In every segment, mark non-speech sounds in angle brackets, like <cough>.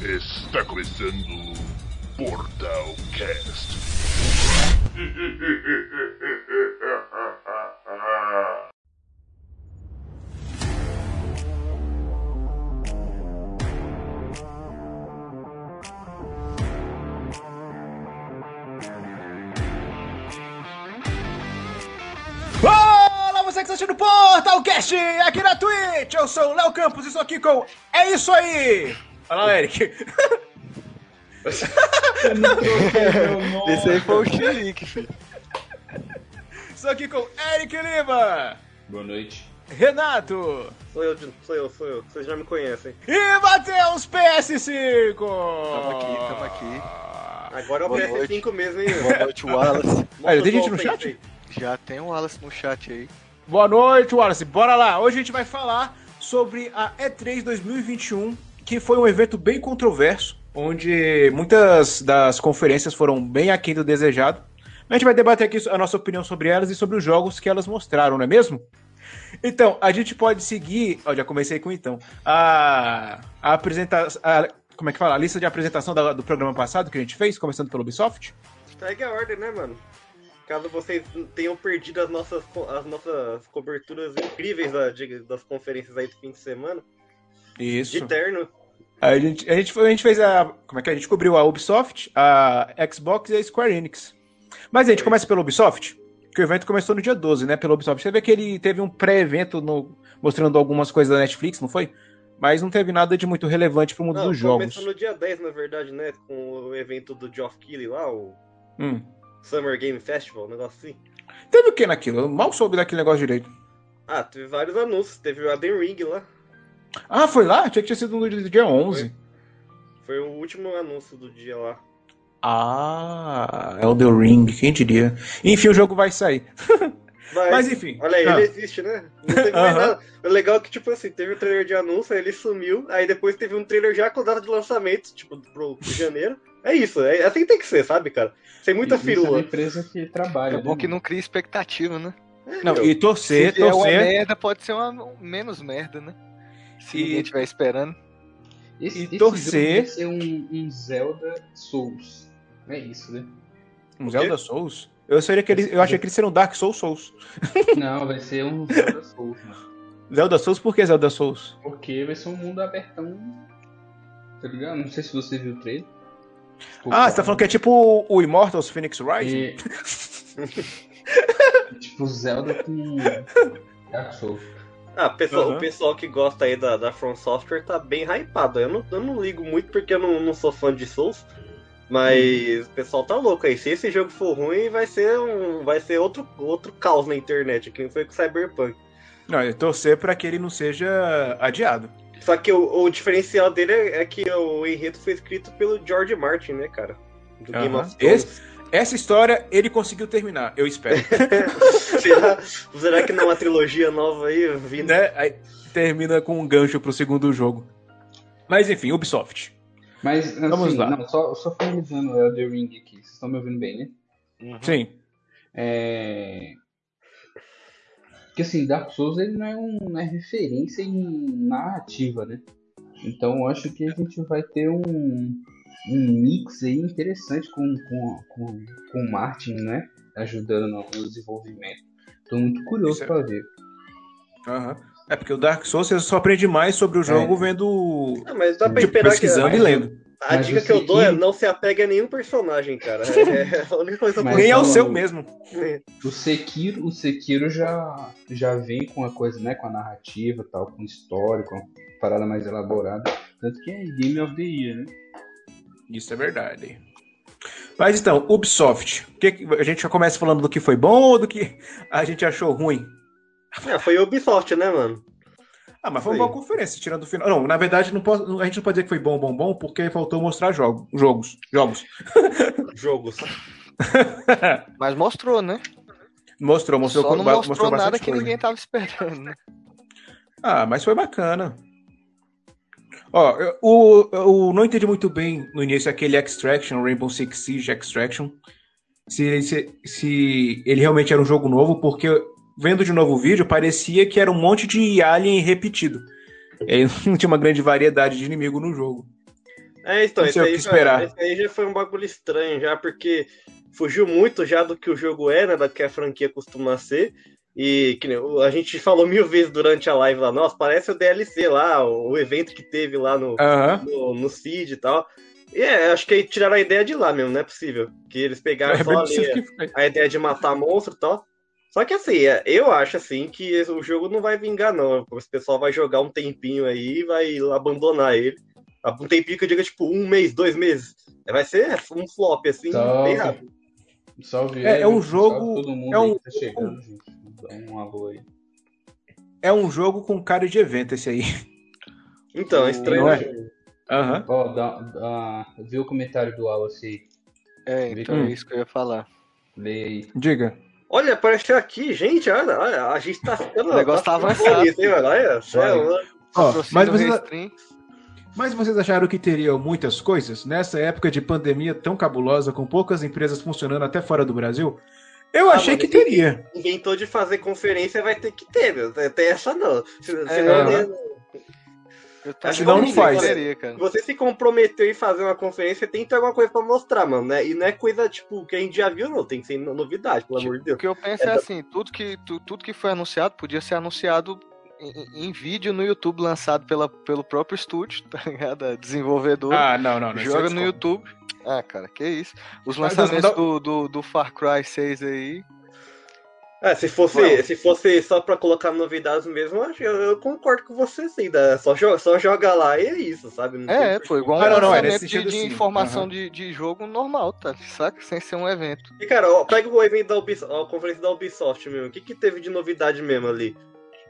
Está começando o Portal Cast. <laughs> assistindo o Portalcast aqui na Twitch. Eu sou o Léo Campos e estou aqui com É Isso Aí. Olha Eric. <laughs> Esse aí foi o Chilique, filho. Estou aqui com Eric Lima, Boa noite. Renato Sou eu, sou eu, sou eu. Vocês já me conhecem. e Matheus PS5. Tamo aqui, tamo aqui. Agora é o Boa PS5 mesmo, hein? Boa noite, Wallace. Aí, tem gente no chat? Já tem o Wallace no chat aí. Boa noite, Wallace. Bora lá. Hoje a gente vai falar sobre a E3 2021, que foi um evento bem controverso, onde muitas das conferências foram bem aquém do desejado. A gente vai debater aqui a nossa opinião sobre elas e sobre os jogos que elas mostraram, não é mesmo? Então, a gente pode seguir. Ó, já comecei com então. A, a apresentação. Como é que fala? A lista de apresentação da- do programa passado que a gente fez, começando pelo Ubisoft. Segue a ordem, né, mano? Caso vocês tenham perdido as nossas, as nossas coberturas incríveis da- de- das conferências aí do fim de semana, de Isso. terno. A gente, a, gente, a gente fez a. Como é que é? A gente cobriu a Ubisoft, a Xbox e a Square Enix. Mas a gente começa pelo Ubisoft, que o evento começou no dia 12, né? Pelo Ubisoft. Teve aquele. Teve um pré-evento mostrando algumas coisas da Netflix, não foi? Mas não teve nada de muito relevante pro mundo Não, dos jogos. começou no dia 10, na verdade, né? Com o evento do Geoff Keighley lá, o Hum. Summer Game Festival, um negócio assim. Teve o que naquilo? Eu mal soube daquele negócio direito. Ah, teve vários anúncios. Teve o Elden Ring lá. Ah, foi lá? Tinha que ter sido no dia- dia 11. Foi o último anúncio do dia lá. Ah, Elden Ring, quem diria? Enfim, o jogo vai sair. <laughs> Mas, Mas enfim. Olha aí, Ah. ele existe, né? Não teve mais Aham. nada. O legal é que, tipo assim, teve o trailer de anúncio, aí ele sumiu, aí depois teve um trailer já com data de lançamento, tipo, pro, pro janeiro. É isso, é assim que tem que ser, sabe, cara? Sem muita Isso é uma firula. empresa que trabalha. É bom né, que não cria expectativa, né? Não, e torcer, Se vier uma torcer. merda, pode ser uma menos merda, né? Se E- ninguém estiver esperando. Esse, e esse torcer- ser um, um Zelda Souls. É isso, né? Um Zelda Souls? Eu, seria que ele, eu achei que eles seriam Dark Souls Souls. <laughs> Não, vai ser um Zelda Souls, mano. Zelda Souls, por que Zelda Souls? Porque vai ser um mundo abertão. Tá ligado? Não sei se você viu o trailer. Ah, você tá falando que é tipo o Immortals Phoenix Rising? É... <laughs> tipo Zelda com Dark Souls. Ah, pessoal, Aham. o pessoal que gosta aí da, da From Software tá bem hypado. Eu não, eu não ligo muito porque eu não, não sou fã de Souls. Mas o pessoal tá louco aí. Se esse jogo for ruim, vai ser um. Vai ser outro, outro caos na internet, que foi com o Cyberpunk. Não, é torcer pra que ele não seja adiado. Só que o, o diferencial dele é, é que o enredo foi escrito pelo George Martin, né, cara? Do Game Aham. of Thrones. Essa história ele conseguiu terminar, eu espero. <laughs> será, será que não é uma trilogia nova aí vindo? né? Aí termina com um gancho pro segundo jogo. Mas enfim, Ubisoft. Mas, assim, Vamos lá. não, só, só finalizando o Elder Ring aqui. Vocês estão me ouvindo bem, né? Uhum. Sim. É... Porque assim, Dark Souls ele não é, um, não é referência em narrativa, né? Então eu acho que a gente vai ter um, um mix aí interessante com, com, com, com o Martin, né? Ajudando no, no desenvolvimento. Tô muito curioso é- pra ver. Aham. É porque o Dark Souls você só aprende mais sobre o jogo vendo. Ah, mas dá pra Tipo, esperar que. pesquisando e lendo. A Mas dica que eu dou é não se apegue a nenhum personagem, cara. <laughs> É a única coisa Nem ao seu mesmo. O Sekiro, o Sekiro já, já vem com a coisa, né? Com a narrativa tal, com história, com a parada mais elaborada. Tanto que é Game of the Year, né? Isso é verdade. Mas então, Ubisoft. O que que- a gente já começa falando do que foi bom ou do que a gente achou ruim? Ah, foi Ubisoft, né, mano? Ah, mas foi uma boa conferência, tirando o final. Não, na verdade, não posso- a gente não pode dizer que foi bom, bom, bom, porque faltou mostrar jogo, jogos. Jogos. <laughs> Jogos. <laughs> Mas mostrou, né? Mostrou, mostrou, Só não ba- mostrou nada que coisa. ninguém tava esperando, né? Ah, mas foi bacana. Ó, eu, o, eu não entendi muito bem no início aquele Extraction, Rainbow Six Siege Extraction. Se, se, se ele realmente era um jogo novo, porque vendo de novo o vídeo, parecia que era um monte de alien repetido. E <laughs> não tinha uma grande variedade de inimigo no jogo. É, então, Não isso aí, já, isso aí já foi um bagulho estranho já, porque fugiu muito já do que o jogo é, né, da que a franquia costuma ser. E que a gente falou mil vezes durante a live lá, nossa, parece o DLC lá, o, o evento que teve lá no, Aham. no, no Seed e tal. E é, acho que aí tiraram a ideia de lá mesmo, não é possível. Que eles pegaram É só ali foi. a ideia de matar monstro e tal. Só que assim, é, eu acho assim que esse- o jogo não vai vingar, não. O pessoal vai jogar um tempinho aí e vai abandonar ele. Um tempinho que eu diga, tipo, um mês, dois meses. Vai ser um flop, assim, Salve. bem rápido. Salve É, é um salve jogo- todo mundo é aí um- que tá chegando, gente. Dá um alô aí. É um jogo com cara de evento esse aí. Então, é estranho. É? né? Aham. Dá, dá, viu o comentário do Wallace aí? É, então Hum. é isso que eu ia falar. Lê aí. Diga. Olha, apareceu aqui, gente, olha, olha, a gente tá ficando. <laughs> O negócio tá avançado. bonito, hein? Olha, céu, Ó, mas vocês, mas vocês acharam que teriam muitas coisas nessa época de pandemia tão cabulosa, com poucas empresas funcionando até fora do Brasil? Eu Ah, achei que teria. inventou de fazer conferência, vai ter que ter, meu. Tem essa não. Se, É, senão, aham. né, Eu Acho não achei faz. cara. Você se comprometeu em fazer uma conferência, tem que ter alguma coisa pra mostrar, mano, né? E não é coisa, tipo, que a gente já viu, não. Tem que ser novidade, pelo amor de O Deus. que eu penso é assim, tudo que, tu- tudo que foi anunciado podia ser anunciado em, em vídeo no YouTube lançado pela, pelo próprio estúdio, <laughs> tá ligado? A desenvolvedora. Ah, não, não. não joga eu no. YouTube. Ah, cara, que isso. Os Mas lançamentos não do, do, do Far Cry 6 aí. É, se fosse, Não. se fosse só pra colocar novidades mesmo, eu, acho- eu, concordo com você, sim. Né? Só, joga, só joga lá e é isso, sabe? Não É, tem- pô, igual um Ah, não, não, é de, de sim. informação Aham. de, de jogo normal, tá? Saca? Sem ser um evento. E, cara, ó, pega o evento da Ubisoft, a conferência da Ubisoft mesmo. O que, que teve de novidade mesmo ali?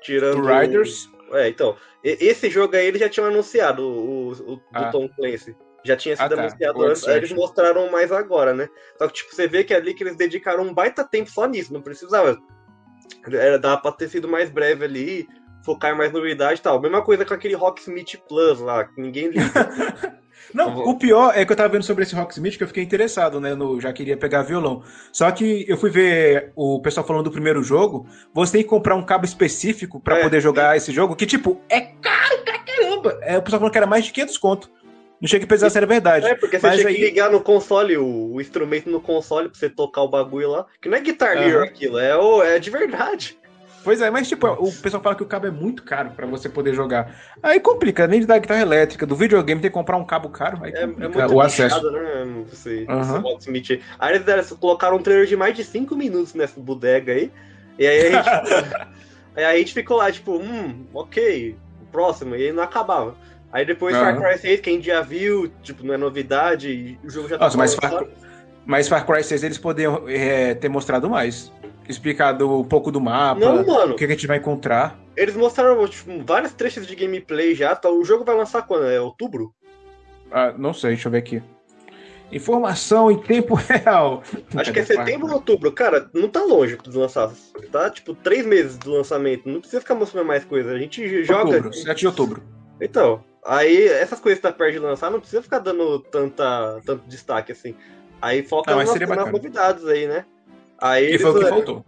Tirando. O Riders. É, então. Esse jogo aí eles já tinham anunciado, o, o- o do Ah. Tom Clancy. Já tinha sido Ah, tá. anunciado antes, aí eles mostraram mais agora, né? Só que, tipo, você vê que ali que eles dedicaram um baita tempo só nisso, não precisava. Era, dava pra ter sido mais breve ali, focar em mais novidade e tal. Mesma coisa com aquele Rocksmith Plus lá, que ninguém liga. <laughs> Não, o pior é que eu tava vendo sobre esse Rocksmith que eu fiquei interessado, né? No, já queria pegar violão. Só que eu fui ver o pessoal falando do primeiro jogo. Você tem que comprar um cabo específico pra É, poder jogar esse jogo, que, tipo, é caro pra caramba. É, o pessoal falando que era mais de 500 conto. Não chega a pensar se era verdade. é, porque você Mas tinha aí- que ligar no console, o, o instrumento no console pra você tocar o bagulho lá. Que não é Guitar Hero Aham. aquilo, é, o, é de verdade. Pois é, mas tipo, o pessoal fala que o cabo é muito caro pra você poder jogar. Aí complica, além de da guitarra elétrica, do videogame tem que comprar um cabo caro, aí É, é muito o acesso. né? Aham. esse Rocksmith aí. Aí eles colocaram um trailer de mais de 5 minutos nessa bodega aí. E aí a gente, <laughs> aí a gente ficou lá, tipo, hum, ok, próximo, e aí não acabava. Aí depois Aham. Far Cry 6, quem já viu, tipo, não é novidade, e o jogo já tá Nossa, mas. Far, mas Far Cry 6 eles poderiam é, ter mostrado mais. Explicado um pouco do mapa, Não, mano, o que, que a gente vai encontrar. eles mostraram tipo, vários trechos de gameplay já, tá? o jogo vai lançar quando? É outubro? Ah, não sei, deixa eu ver aqui. Informação em tempo <laughs> real. Acho que é setembro ou outubro. Cara, não tá longe de lançar. Tá, tipo, três meses do lançamento. Não precisa ficar mostrando mais coisa. A gente joga. Outubro, 7 de outubro. Então, aí essas coisas que tá perto de lançar, não precisa ficar dando tanta, tanto destaque assim. Aí foca Ah, mas nas, nas novidades aí, né? Aí, E foi o que eles- faltou.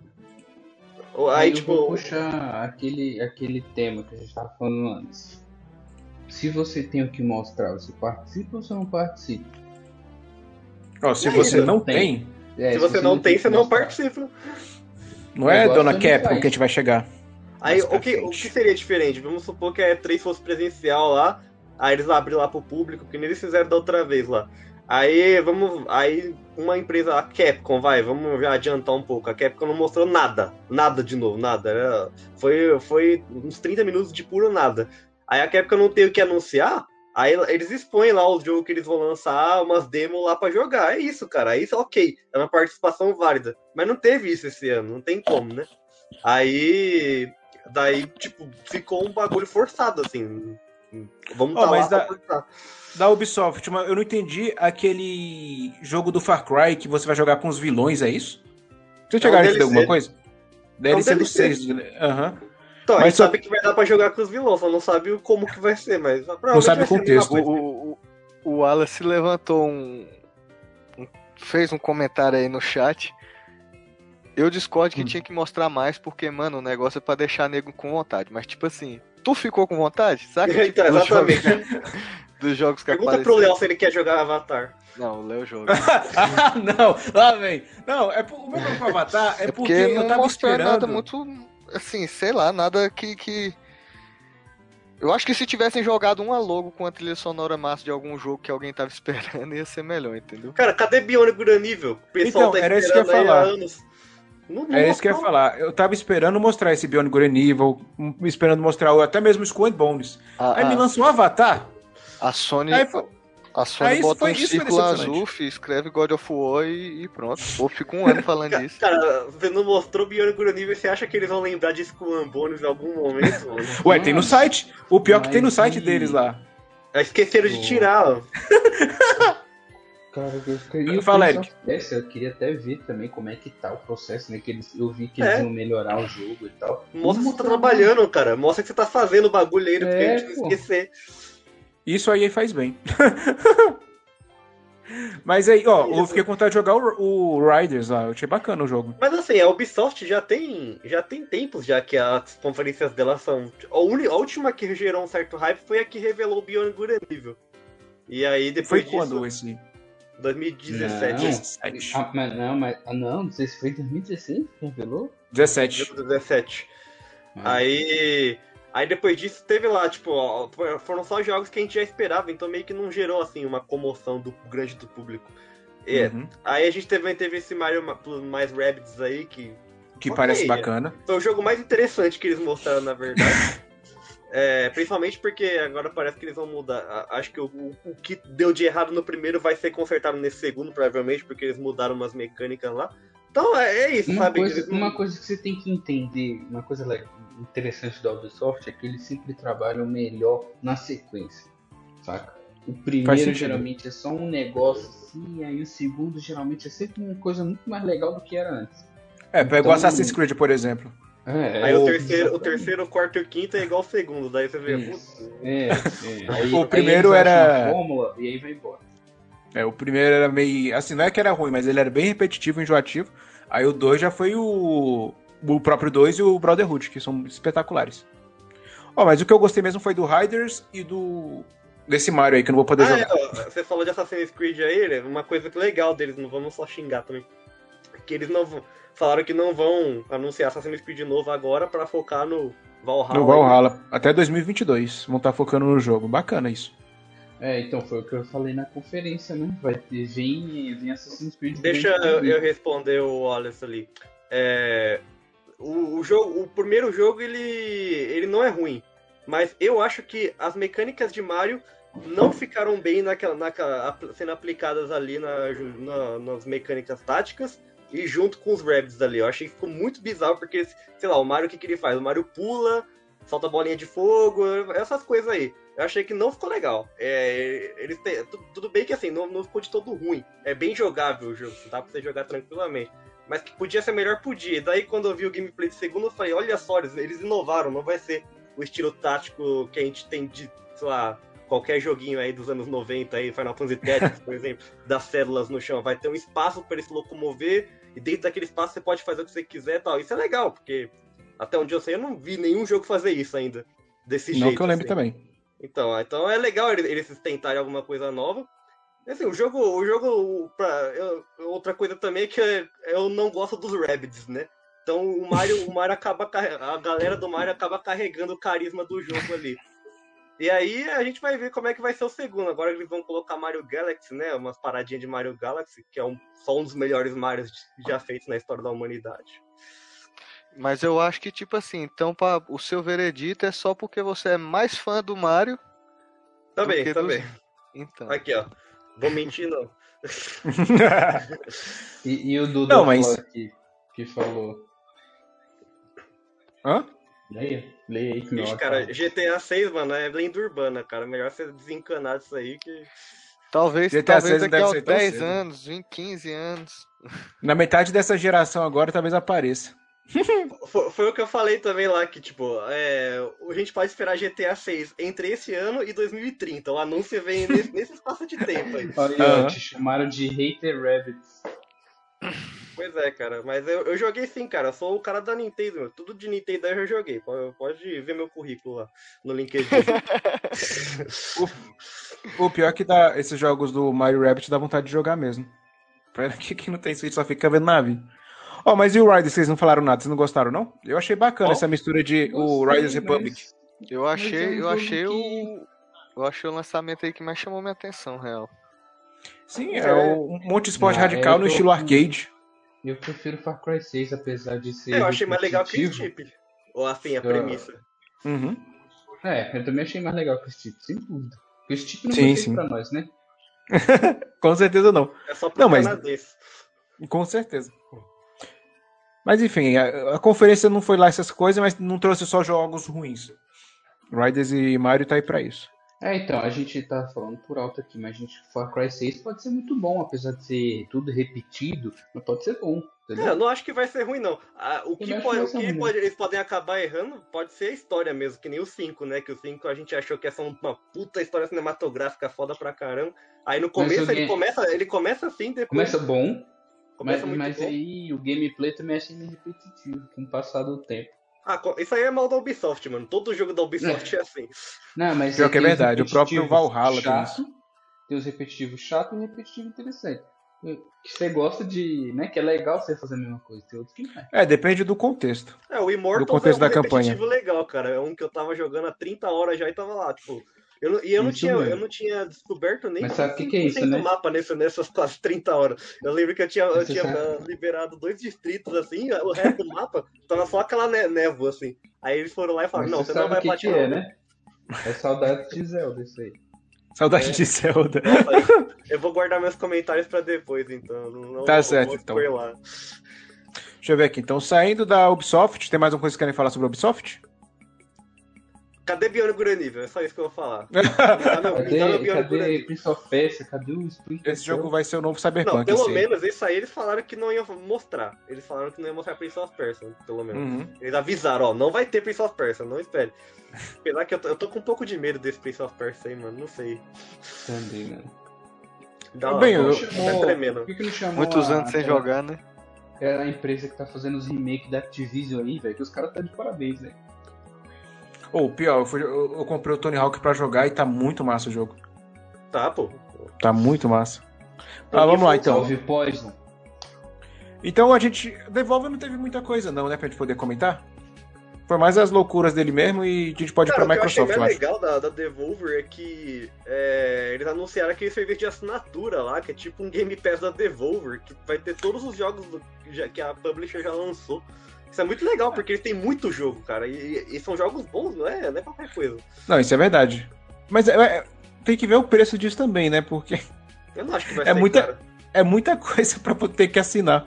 aí eu tipo, vou puxar aquele, aquele tema que a gente tava falando antes. Se você tem o que mostrar, você participa ou você não participa? Ó, se É você não tem. tem, É, se você não tem, o você não mostrar. participa. não é Negócio Dona não Capcom que a gente vai chegar. Aí o que, o que seria diferente? Vamos supor que a E3 fosse presencial lá, aí eles abrem lá pro público, que nem eles fizeram da outra vez lá. Aí vamos. Aí uma empresa, a Capcom, vai, vamos já adiantar um pouco. A Capcom não mostrou nada. Nada de novo, nada. Era- foi, foi uns 30 minutos de puro nada. Aí a Capcom não tem o que anunciar. Aí eles expõem lá o jogo que eles vão lançar, umas demos lá pra jogar. É isso, cara. Aí ok. É uma participação válida. Mas não teve isso esse ano, não tem como, né? Aí. Daí, tipo, ficou um bagulho forçado, assim. Vamos Ó, tá mas da- forçar. Da Ubisoft, mas eu não entendi aquele jogo do Far Cry que você vai jogar com os vilões, é isso? Vocês É um chegaram a entender DLC. alguma coisa? DLC do DLC. 6. Aham. Então, a Mas gente só- sabe que vai dar pra jogar com os vilões, só não sabe o- como que vai ser, mas Não sabe o ser contexto. a o, o- o Wallace levantou um, um- fez um comentário aí no chat. Eu discordo que Hum. tinha que mostrar mais, porque, mano, o negócio é pra deixar nego com vontade. Mas, tipo assim, tu ficou com vontade? Sabe? <laughs> Tipo, Então, dos exatamente. jogos- <laughs> Dos jogos que Pergunta pro apareceram. Léo se ele quer jogar Avatar. Não, o Léo joga. ah, <laughs> não, lá vem. Não, é por- o meu problema com o Avatar é, É porque, porque eu não tava esperando. nada muito. Assim, sei lá, nada que. que... Eu acho que se tivessem jogado uma logo com a trilha sonora massa de algum jogo que alguém tava esperando, ia ser melhor, entendeu? Cara, cadê Bionic Granível? O pessoal Então, tá era isso que eu ia esperando aí há falar. anos. Não, não É isso que eu ia falar. Eu tava esperando mostrar esse Evil, um, esperando mostrar o- até mesmo Skull and Bones. A, Aí me a, lançou um Avatar. a Sony, Aí foi, a Sony aí isso bota foi- um isso círculo decepcionante. azul, escreve God of War e, e pronto. Ou fica um ano falando disso. Cara, você não mostrou Bionic Granível, você acha que eles vão lembrar de Skull Bones em algum momento? mano? <laughs> Ué, tem no site. O pior que tem no site e- deles lá. Esqueceram de O- tirar, ó. <laughs> Cara, eu queria. Fala, of Persia, eu queria até ver também como é que tá o processo, né? Que eles, eu vi que eles É. iam melhorar o jogo e tal. Mostra que você tá trabalhando, cara. Mostra que você tá fazendo o bagulho aí, porque É, a gente não pô. esquecer. Isso aí faz bem. <laughs> Mas aí, ó, eu fiquei com vontade de jogar o, o Riders lá. Eu achei bacana o jogo. Mas assim, a Ubisoft já tem, já tem tempos já que as conferências dela são. A, uni- a última que gerou um certo hype foi a que revelou o Bionic Good and Evil. E aí Foi depois disso, quando esse? 2017. Não. 17. Ah, mas não, mas. Ah, não, não sei se foi em 2016 que revelou. 17. 2017. Ah, Aí. Aí depois disso teve lá, tipo, ó, foram só jogos que a gente já esperava, então meio que não gerou assim uma comoção do grande do público. É, Uhum. Aí a gente também teve esse Mario Ma- plus mais Rabbids aí, que Que Ok. parece bacana. foi o jogo mais interessante que eles mostraram, na verdade. <laughs> É, principalmente porque agora parece que eles vão mudar. Acho que o, o- o que deu de errado no primeiro vai ser consertado nesse segundo, provavelmente, porque eles mudaram umas mecânicas lá. Então é, é isso, Uma sabe? coisa, não- uma coisa que você tem que entender, uma coisa interessante da Ubisoft é que eles sempre trabalham melhor na sequência, saca? O primeiro geralmente é só um negócio assim, aí o segundo geralmente é sempre uma coisa muito mais legal do que era antes. É, pega o Então- Assassin's Creed, por exemplo. É, Aí é, o terceiro, o terceiro, o quarto e o quinto é igual o segundo. Daí você vê. Isso. É, é. Aí- O primeiro era- fórmula e aí vai embora. É, o primeiro era meio. Assim, não é que era ruim, mas ele era bem repetitivo e enjoativo. Aí o 2 já foi o. O próprio 2 e o Brotherhood, que são espetaculares. Ó, mas o que eu gostei mesmo foi do Riders e do. Desse Mario aí, que eu não vou poder Ah, jogar. é, você falou de Assassin's Creed aí, né? uma coisa que legal deles, não vamos só xingar também. Que eles não vão. Falaram que não vão anunciar Assassin's Creed novo agora pra focar no Valhalla. No Valhalla. Até 2022. Vão estar focando no jogo. Bacana isso. É, então foi o que eu falei na conferência, né? Vai ter, vem, vem Assassin's Creed. Deixa eu, eu responder o Wallace ali. É, o, o jogo, o primeiro jogo ele, ele não é ruim, mas eu acho que as mecânicas de Mario não ficaram bem naquela, naquela- sendo aplicadas ali na, na- nas mecânicas táticas e junto com os Rabbids ali. Eu achei que ficou muito bizarro porque, sei lá, o Mario o que, que ele faz? O Mario pula, solta bolinha de fogo, essas coisas aí. Eu achei que não ficou legal. É, eles têm- tu- tudo bem que assim, não, não ficou de todo ruim. É bem jogável o jogo, dá pra você jogar tranquilamente. Mas que podia ser melhor, podia. Daí quando eu vi o gameplay de segundo, eu falei, olha só, eles, eles inovaram, não vai ser o estilo tático que a gente tem de, sei lá, qualquer joguinho aí dos anos 90, aí, Final Fantasy Tactics, por <laughs> exemplo, das células no chão. Vai ter um espaço para ele se locomover, e dentro daquele espaço você pode fazer o que você quiser e tal. Isso é legal, porque até onde eu sei, eu não vi nenhum jogo fazer isso ainda. Desse jeito. não que eu lembre assim. também. Então, então é legal eles, tentarem alguma coisa nova. Assim, o jogo, o jogo pra, eu- outra coisa também é que eu não gosto dos Rabbids, né? Então o Mario, o Mario acaba a galera do Mario acaba carregando o carisma do jogo ali. <laughs> E aí a gente vai ver como é que vai ser o segundo. Agora eles vão colocar Mario Galaxy, né? Umas paradinhas de Mario Galaxy, que é um, só um dos melhores Marios já feitos na história da humanidade. Mas eu acho que, tipo assim, então pra, o seu veredito é só porque você é mais fã do Mario. Também, do que também. dos- <laughs> Então. Aqui, ó. Vou mentir, não. <laughs> E, e o Dudu Não, mas- aqui, que falou. Hã? Leia, leia aí que Ixi, cara, GTA 6, mano, é lenda urbana, cara. Melhor você desencanar disso aí que. Talvez, GTA talvez 6 não daqui a ser tão 10 cedo. anos, 20, 15 anos. Na metade dessa geração agora, talvez apareça. <laughs> Foi, foi o que eu falei também lá, que, tipo, é, a gente pode esperar GTA 6 entre esse ano e 2030. O anúncio vem nesse, nesse espaço de tempo aí. Olha, ó, te chamaram de Hater Rabbits. Pois é, cara. Mas eu, eu joguei sim, cara. Eu sou o cara da Nintendo. meu. Tudo de Nintendo eu já joguei. Pode, pode ver meu currículo lá no LinkedIn. <laughs> O pior é que dá, esses jogos do Mario Rabbit dá vontade de jogar mesmo. Pena que quem não tem Switch só fica vendo nave. Ó, mas e o Riders? Vocês não falaram nada, vocês não gostaram, não? Eu achei bacana Ó, essa mistura de o Riders Republic. mas- Eu Mas é achei, eu achei que- o. Eu achei o lançamento aí que mais chamou minha atenção, real. Sim, é um monte de esporte Ah, radical eu no tô- estilo arcade. Eu prefiro Far Cry 6, apesar de ser. É, eu achei mais legal que o. Chip. Ou assim, a Eu- premissa. Uhum. É, eu também achei mais legal que o Steep, sem dúvida. Porque o Steep não Sim, sim. pra nós, né? <laughs> Com certeza não. É só pro Não, mas- canadense. Com certeza. Mas enfim, a, a conferência não foi lá essas coisas, mas não trouxe só jogos ruins. Riders e Mario tá aí pra isso. É, então, a gente tá falando por alto aqui, mas a gente, Far Cry 6 pode ser muito bom, apesar de ser tudo repetido, mas pode ser bom, É, eu entendeu? não acho que vai ser ruim, não. Ah, o que, pode, o que pode- eles podem acabar errando pode ser a história mesmo, que nem o 5, né? Que o 5 a gente achou que ia ser uma puta história cinematográfica foda pra caramba. Aí no começo ele game- começa, ele começa assim, depois Começa bom, mas, começa muito mas bom. aí o gameplay também achei meio repetitivo com o passar do tempo. Ah, isso aí é mal da Ubisoft, mano. Todo jogo da Ubisoft é, assim. Não, mas Pior aí que é verdade, o próprio Valhalla tem chato, Tem os repetitivos chatos e repetitivo interessante. Que você gosta de, né, que é legal você fazer a mesma coisa, tem outros que não é. É, depende do contexto. É, o Immortals Do contexto é um da campanha. repetitivo legal, cara. É um que eu tava jogando há 30 horas já e tava lá, tipo. Eu não, e eu não, Isso tinha, mesmo. eu não tinha descoberto nem Mas sabe o que que é isso, 5% né? mapa nesse, nessas quase 30 horas. Eu lembro que eu tinha, eu tinha sabe- liberado dois distritos assim, o resto do mapa tava só aquela né, névoa, assim. Aí eles foram lá e falaram, Mas não, você você não vai que, que platinar. é, né? É saudade de Zelda isso aí. Saudade É. de Zelda. Eu vou guardar meus comentários pra depois, então. Não, Tá não certo, vou então. spoiler. Deixa eu ver aqui. Então, saindo da Ubisoft, tem mais alguma coisa que querem falar sobre a Ubisoft? Cadê Biano Granivel? É só isso que eu vou falar. Dá meu- me Cadê, dá Biano cadê. Prince of Persia? Cadê o Splinter Esse jogo vai ser o novo Não, Cyberpunk. pelo esse aí. menos isso aí eles falaram que não iam mostrar. Eles falaram que não iam mostrar Prince of Persia, pelo menos. Uhum. Eles avisaram, ó, não vai ter Prince of Persia, não espere. Apesar que eu tô, eu tô com um pouco de medo desse Prince of Persia aí, mano, não sei. Também, mano. Dá uma, Bem, eu- até tremendo. Por que, que não chamou Muitos a- anos sem aquela- jogar, né? É a empresa que tá fazendo os remakes da Activision aí, velho, que os caras tá de parabéns, velho. Ou pior, eu, fui- eu- eu comprei o Tony Hawk pra jogar e tá muito massa o jogo. Tá, pô. Tá muito massa. Ah, vamos lá então. Salve Poison. Então a gente. Devolver não teve muita coisa, não, né? Pra gente poder comentar. Foi mais as loucuras dele mesmo e a gente pode ir Cara, pra o que eu achei Microsoft, mais legal da, da Devolver é que é, eles anunciaram aquele serviço de assinatura lá, que é tipo um Game Pass da Devolver, que vai ter todos os jogos do- já- que a publisher já lançou. Isso é muito legal, porque eles têm muito jogo, cara. E, e são jogos bons, não é, não é qualquer coisa. Não, isso é verdade. Mas é- é- tem que ver o preço disso também, né? Porque Eu não acho que vai É ser muita- é muita coisa <laughs> pra ter que assinar.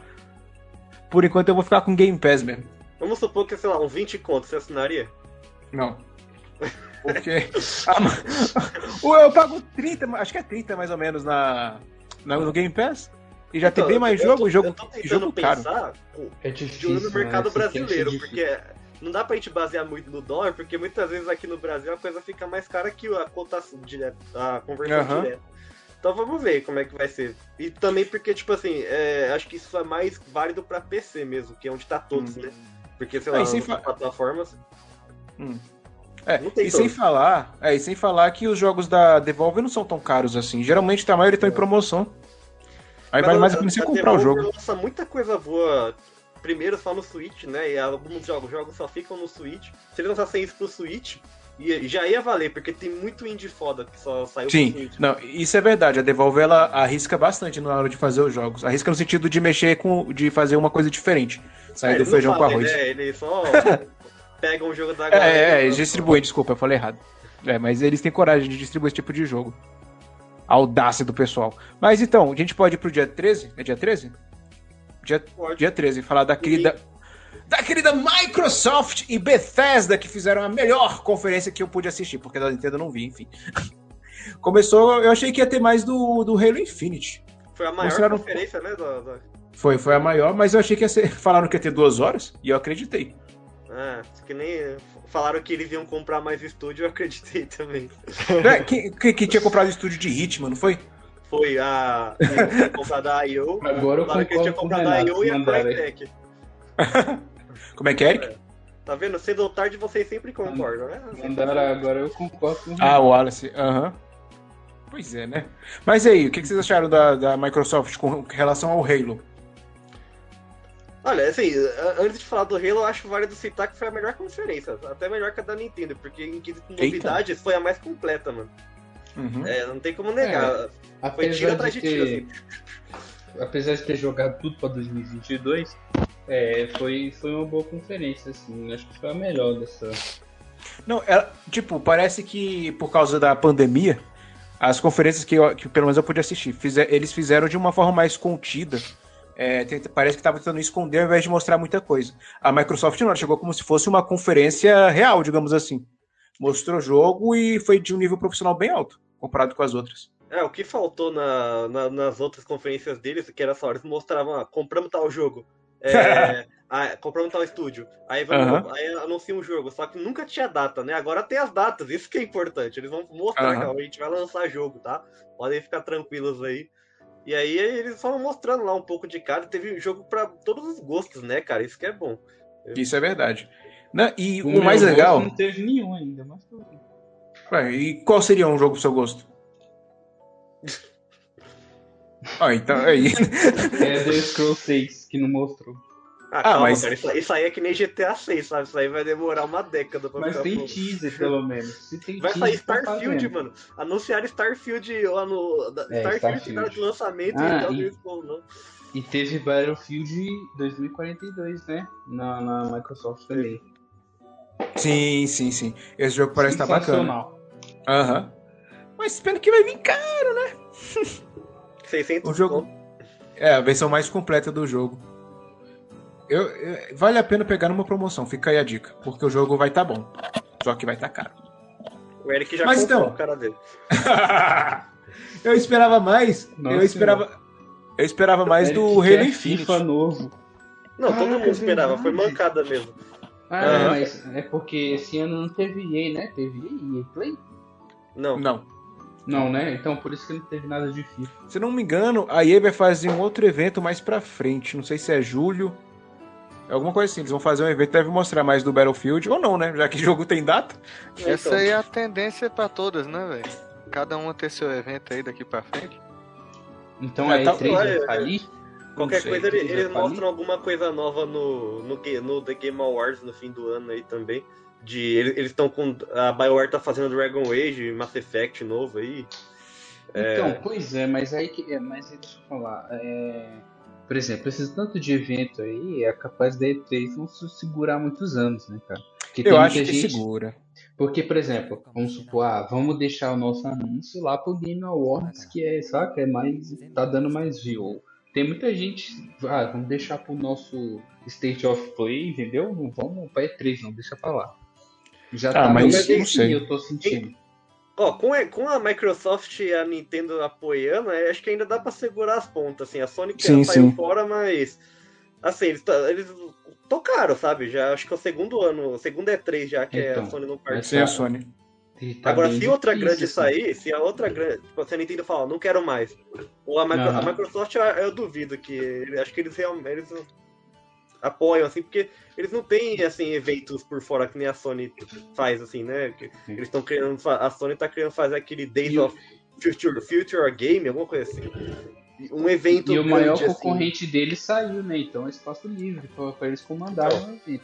Por enquanto eu vou ficar com Game Pass mesmo. Vamos supor que, sei lá, uns 20 contos, você assinaria? Não. <laughs> Porque. Ah, <laughs> eu pago 30, acho que é 30 mais ou menos na, na- no Game Pass. E já tem Então, bem mais eu jogo, tô- jogo, eu tô tentando jogo caro. pensar com- É de difícil. olho no mercado né? É brasileiro, porque não dá pra gente basear muito no dólar, porque muitas vezes aqui no Brasil a coisa fica mais cara que a cotação direta, a conversão Aham. direta. Então vamos ver como é que vai ser. E também porque, tipo assim, é, acho que isso é mais válido pra PC mesmo, que é onde tá todos, Hum. né? Porque, sei Ah, lá, sem nas fa- plataformas. É, Não tem e sem falar, é, e sem falar que os jogos da Devolver não são tão caros assim. Geralmente a maioria estão em promoção. Aí vale mais a pena você comprar o jogo. lança muita coisa boa. Primeiro só no Switch, né? E alguns jogos, jogos só ficam no Switch. Se eles lançassem isso pro Switch, ia- já ia valer, porque tem muito indie foda que só saiu pro Sim, Switch. não, isso é verdade. A Devolver ela arrisca bastante na hora de fazer os jogos. Arrisca no sentido de mexer com, de fazer uma coisa diferente. Sair É, do feijão com arroz. Né? Eles só <laughs> pegam o jogo da É, galera. é, é, eles distribuem, desculpa, eu falei errado. É, mas eles têm coragem de distribuir esse tipo de jogo. A audácia do pessoal. Mas então, a gente pode ir pro dia 13? É dia 13? Dia, Pode. dia 13, falar da querida. Da querida Microsoft e Bethesda, que fizeram a melhor conferência que eu pude assistir, porque da Nintendo eu não vi, enfim. <laughs> Começou, eu achei que ia ter mais do, do Halo Infinite. Foi a maior Mostraram- conferência, né? Da, da... Foi, foi a maior, mas eu achei que ia ser. <laughs> Falaram que ia ter duas horas, e eu acreditei. Ah, que nem falaram que eles iam comprar mais estúdio, <laughs> eu acreditei também. É, que, que, que tinha comprado estúdio de Hitman, não foi? foi a comprado a IO. Agora eu Falaram que o comprado a. IO e a. Crytek. <laughs> Como é que é, Eric? Tá vendo? Cedo ou tarde vocês sempre concordam, né? Mandaram agora eu concordo com o Ah, o Wallace. Aham. Pois é, né? Mas aí, o que que vocês acharam da, da Microsoft com relação ao Halo? Olha, assim, antes de falar do Halo, eu acho válido citar que foi a melhor conferência. Até melhor que a da Nintendo, porque em quesito de Eita. novidades foi a mais completa, mano. Uhum. É, não tem como negar. Foi tiro Apesar atrás de tiro, assim. apesar de ter jogado tudo pra 2022, é, foi, foi uma boa conferência, assim. Acho que foi a melhor dessa. Não, ela, tipo, parece que por causa da pandemia, as conferências que, eu- que pelo menos eu pude assistir, fize- eles fizeram de uma forma mais contida. É, tenta- parece que estava tentando esconder ao invés de mostrar muita coisa. A Microsoft não, chegou como se fosse uma conferência real, digamos assim. Mostrou jogo e foi de um nível profissional bem alto, comparado com as outras. É, o que faltou na, na- nas outras conferências deles, que era só, eles mostravam, ah, compramos tal jogo. É, <laughs> ah, compramos tal estúdio. Aí, vamos, Aham. aí anuncia um jogo, só que nunca tinha data, né? Agora tem as datas, isso que é importante. Eles vão mostrar Aham. que a gente vai lançar jogo, tá? Podem ficar tranquilos aí. E aí eles foram mostrando lá um pouco de cada. Teve jogo pra todos os gostos, né, cara? Isso que é bom. Isso é verdade. Né, E O o mais legal. Não teve nenhum ainda, mas tudo. Ué, e qual seria um jogo pro seu gosto? <laughs> Ah, então aí. É The Scrolls 6 que não mostrou. Ah, Ah, calma, mas- cara. Isso, isso aí é que nem GTA 6, sabe? Isso aí vai demorar uma década pra Mas tem pronto. teaser, pelo menos. Se tem Vai sair tá Starfield, fazendo. mano. Anunciaram Starfield lá no. É, Starfield, Starfield. cara de lançamento Ah, e tal, e- falam, não. E teve Battlefield 2042, né? Na, na Microsoft também. Sim, sim, sim. Esse jogo parece estar bacana. Sensacional. Aham. Mas pena que vai vir cá. 600 O jogo-. É, a versão mais completa do jogo. Eu, eu- vale a pena pegar numa promoção, fica aí a dica. Porque o jogo vai estar bom. Só que vai estar caro. O Eric já Mas então- o cara dele. <laughs> eu esperava mais. Nossa, eu esperava. Eu esperava mais do Eric Halo quer Infinite. FIFA novo. Não, todo Caraca, mundo é esperava, foi mancada mesmo. Ah, Aham. mas é porque esse ano não teve EA, né? Teve EA Play? Não. Não. Não, né? Então por isso que não teve nada de FIFA. Se não me engano, a EA vai fazer um outro evento mais pra frente. Não sei se é julho. É alguma coisa assim. Eles vão fazer um evento, deve mostrar mais do Battlefield. Ou não, né? Já que o <laughs> jogo tem data. Essa Então, aí é a tendência pra todas, né, velho? Cada uma ter seu evento aí daqui pra frente. Então É, a tá- E3 olha, vai falir? Qualquer sei, coisa, eles, falir? mostram alguma coisa nova no, no, no The Game Awards no fim do ano aí também. De, eles estão com. A BioWare tá fazendo Dragon Age, Mass Effect novo aí. Então, pois é, mas aí que. É, mas aí deixa eu falar. é, Por exemplo, esses tanto de evento aí é capaz da E3 não se segurar muitos anos, né, cara? Porque Eu acho muita que gente- segura. Porque, por exemplo, vamos supor, ah, vamos deixar o nosso anúncio lá pro Game Awards, que é, saca, é mais. tá dando mais view. Tem muita gente, ah, vamos deixar pro nosso State of Play, entendeu? Não vamos pra E3, não, deixa pra lá. Já Ah, tá mas não sei. eu tô sentindo. Ó, com a, com a Microsoft e a Nintendo apoiando, é, acho que ainda dá pra segurar as pontas, assim. A Sony que Sim, saiu sim. fora, mas. Assim, eles, eles tocaram, sabe? Já acho que é o segundo ano, o segundo E3 já que Então, a Sony não participa. Sem a Sony. Tá Agora, se outra difícil, grande assim. sair, se a outra grande. Tipo, se a Nintendo falar, não quero mais. Ou a, Micro- a Microsoft, eu, eu duvido que. Acho que eles realmente. Eles apoiam, assim, porque eles não têm, assim, eventos por fora que nem a Sony faz, assim, né? Sim. eles estão querendo. fa- A Sony tá querendo fazer aquele Days E o- of Future, Future Game, alguma coisa assim. Um evento. E o maior grande, assim. concorrente dele saiu, né? Então é espaço livre pra, pra eles comandarem Então. o evento.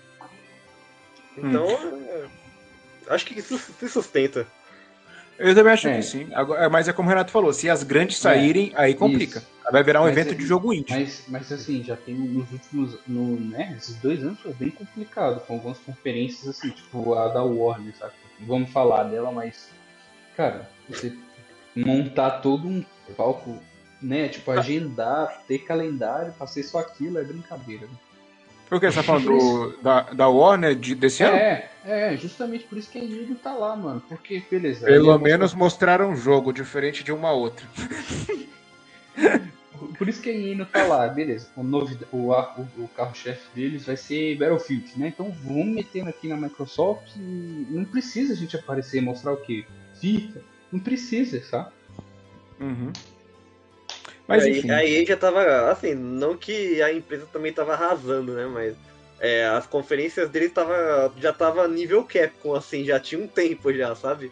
Então. é, acho que isso se sustenta. Eu também acho É. que sim. Agora, mas é como o Renato falou, se as grandes saírem, aí complica. Isso. Vai virar um Mas evento é- de jogo indie. Mas, mas assim, já tem nos últimos. No, né, esses dois anos foi bem complicado, com algumas conferências assim, tipo a da Warner, sabe? Vamos falar dela, mas. Cara, você montar todo um palco, né? Tipo, agendar, ter calendário pra ser só aquilo é brincadeira. Né? Por que você tá falando do- da, da Warner de- desse ano? É, é, justamente por isso que a Nintendo tá lá, mano. Porque, beleza. Pelo é menos mostraram um jogo diferente de uma outra. <laughs> Por isso que a não tá lá, beleza. O, novi- o, o- o carro-chefe deles vai ser Battlefield, né? Então vamos metendo aqui na Microsoft e não precisa a gente aparecer e mostrar o quê? FIFA? Não precisa, sabe? Uhum. Mas aí, enfim. aí já tava, assim, não que a empresa também tava arrasando, né? Mas é, as conferências dele tava, já tava nível Capcom, assim, já tinha um tempo já, sabe?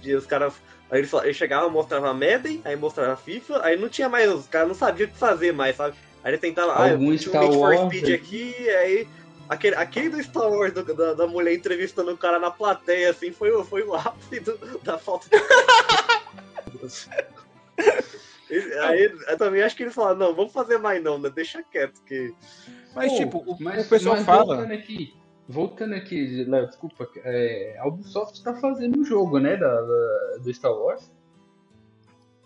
De os caras. Aí eles, ele chegava, mostrava Madden, aí mostrava FIFA, aí não tinha mais, os caras não sabiam o que fazer mais, sabe? Aí ele tentava, ah, Algum tinha Star um Need for Wars Speed aqui, aí. Aquele, aquele do Star Wars do- da, da mulher entrevistando o cara na plateia, assim, foi, o- foi o ápice do- da falta de. <laughs> Ele- Aí eu também acho que eles falaram, não, vamos fazer mais não, né? Deixa quieto, que. Mas, Pô, tipo, o, mas- o pessoal mas fala. Voltando aqui, voltando aqui, Léo, desculpa, é, a Ubisoft tá fazendo um jogo, né, da, da- do Star Wars.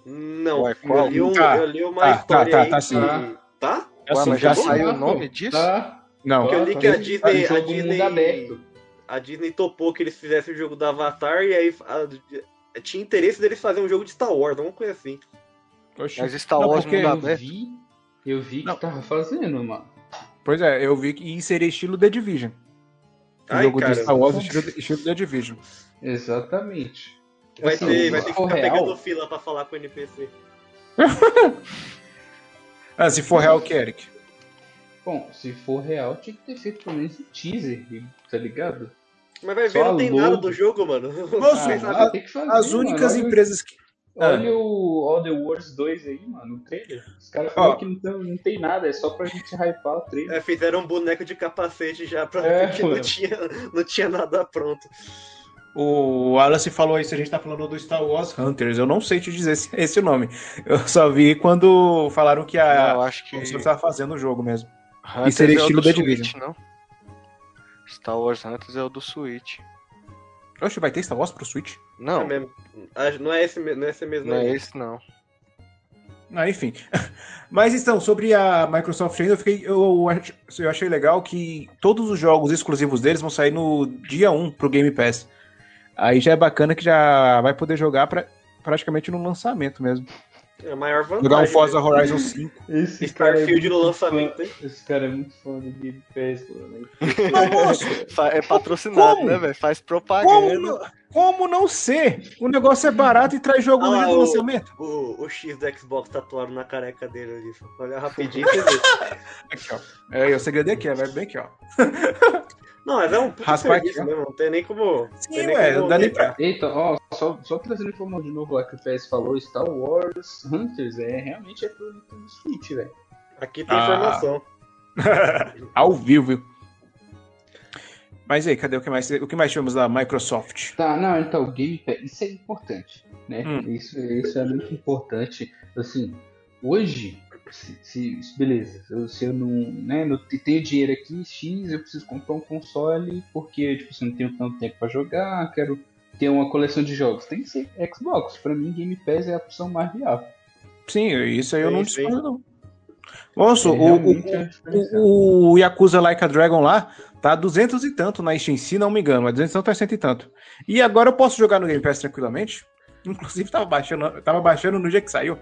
Não, Ué, qual? eu, li um, Tá. eu li uma Tá, história tá, aí tá que- sim. Tá? Assim, mas já saiu Tá, o nome pô, disso? Tá. Não, Porque eu li que a tá. Disney, a Disney, a Disney topou que eles fizessem o jogo do Avatar e aí a- tinha interesse deles fazer um jogo de Star Wars, alguma coisa assim. Oxi. Mas Star Não, Wars porque mundo Eu aberto? vi, eu vi que Não. tava fazendo, mano. Pois é, eu vi que seria estilo The Division. O Ai, jogo cara. do Star Wars estilo, estilo The Division. Exatamente. Vai, Assim, ter, vai ter que ficar real, pegando fila pra falar com o NPC. <laughs> Ah, se for real, que Eric. Bom, se for real, tinha que ter feito pelo menos um teaser, tá ligado? Mas vai ver, Só não tem logo. nada do jogo, mano. Moço, Ah, a- tem que fazer, As mano. únicas Olha- empresas que. Olha o All the Wars 2 aí, mano, o trailer. Os caras falaram que não tem, não tem nada, é só pra gente hypar o trailer. É, fizeram um boneco de capacete já pra É, porque não tinha, não tinha nada pronto. O Wallace falou aí se a gente tá falando do Star Wars Hunters. Eu não sei te dizer esse, esse nome. Eu só vi quando falaram que Não, a eu acho que. Ubisoft tava fazendo o jogo mesmo. Hunters seria é estilo do The Switch, Division. não? Star Wars Hunters é o do Switch. Oxe, vai ter Star Wars pro Switch? Não, É mesmo. Ah, Não é esse, não é esse mesmo. não é esse não. Ah, enfim. <laughs> Mas então, sobre a Microsoft ainda, eu, fiquei, eu, eu achei legal que todos os jogos exclusivos deles vão sair no dia 1 pro Game Pass. Aí já é bacana que já vai poder jogar pra, praticamente no lançamento mesmo. É a maior vantagem. Jogar um Forza né? Horizon 5. Esse Starfield no muito lançamento, hein? Esse cara é muito fã do Game Pass, mano. Fa- É patrocinado, Como? né, velho? Faz como, propaganda. não- como não ser? O negócio é barato e traz jogo Ah, no dia do o- lançamento. O, o X do Xbox tatuado na careca dele ali. Olha rapidinho e. <laughs> Aqui, ó. É, o segredo é aqui, é vai bem aqui, ó. <laughs> Não, mas é um puta Raspa serviço aqui, mesmo. Não tem nem como. Sim, tem nem ué, como não dá nem negar. Eita, ó, só, só trazendo informação de novo lá que o PS falou, Star Wars Hunters, é realmente é pro Nintendo Switch, velho. Aqui tem Ah. informação. <laughs> Ao vivo, viu? Mas aí, cadê o que mais? O que mais tivemos da Microsoft? Tá, não, então, o Game Pass, isso é importante, né? Hum. Isso, isso é muito importante. Assim, hoje, se, se- se- beleza, eu- se eu não, né, não te- tenho dinheiro aqui, X, eu preciso comprar um console porque, tipo, se eu não tenho tanto tempo pra jogar, quero ter uma coleção de jogos. Tem que ser Xbox. Pra mim, Game Pass é a opção mais viável. Sim, isso aí eu não discordo, não. Moço, É o, diferencial. o, o Yakuza Like a Dragon lá tá 200 e tanto na Steam, se não me engano, mas 200 e tanto é 100 e tanto. E agora eu posso jogar no Game Pass tranquilamente? Inclusive tava baixando, tava baixando no dia que saiu.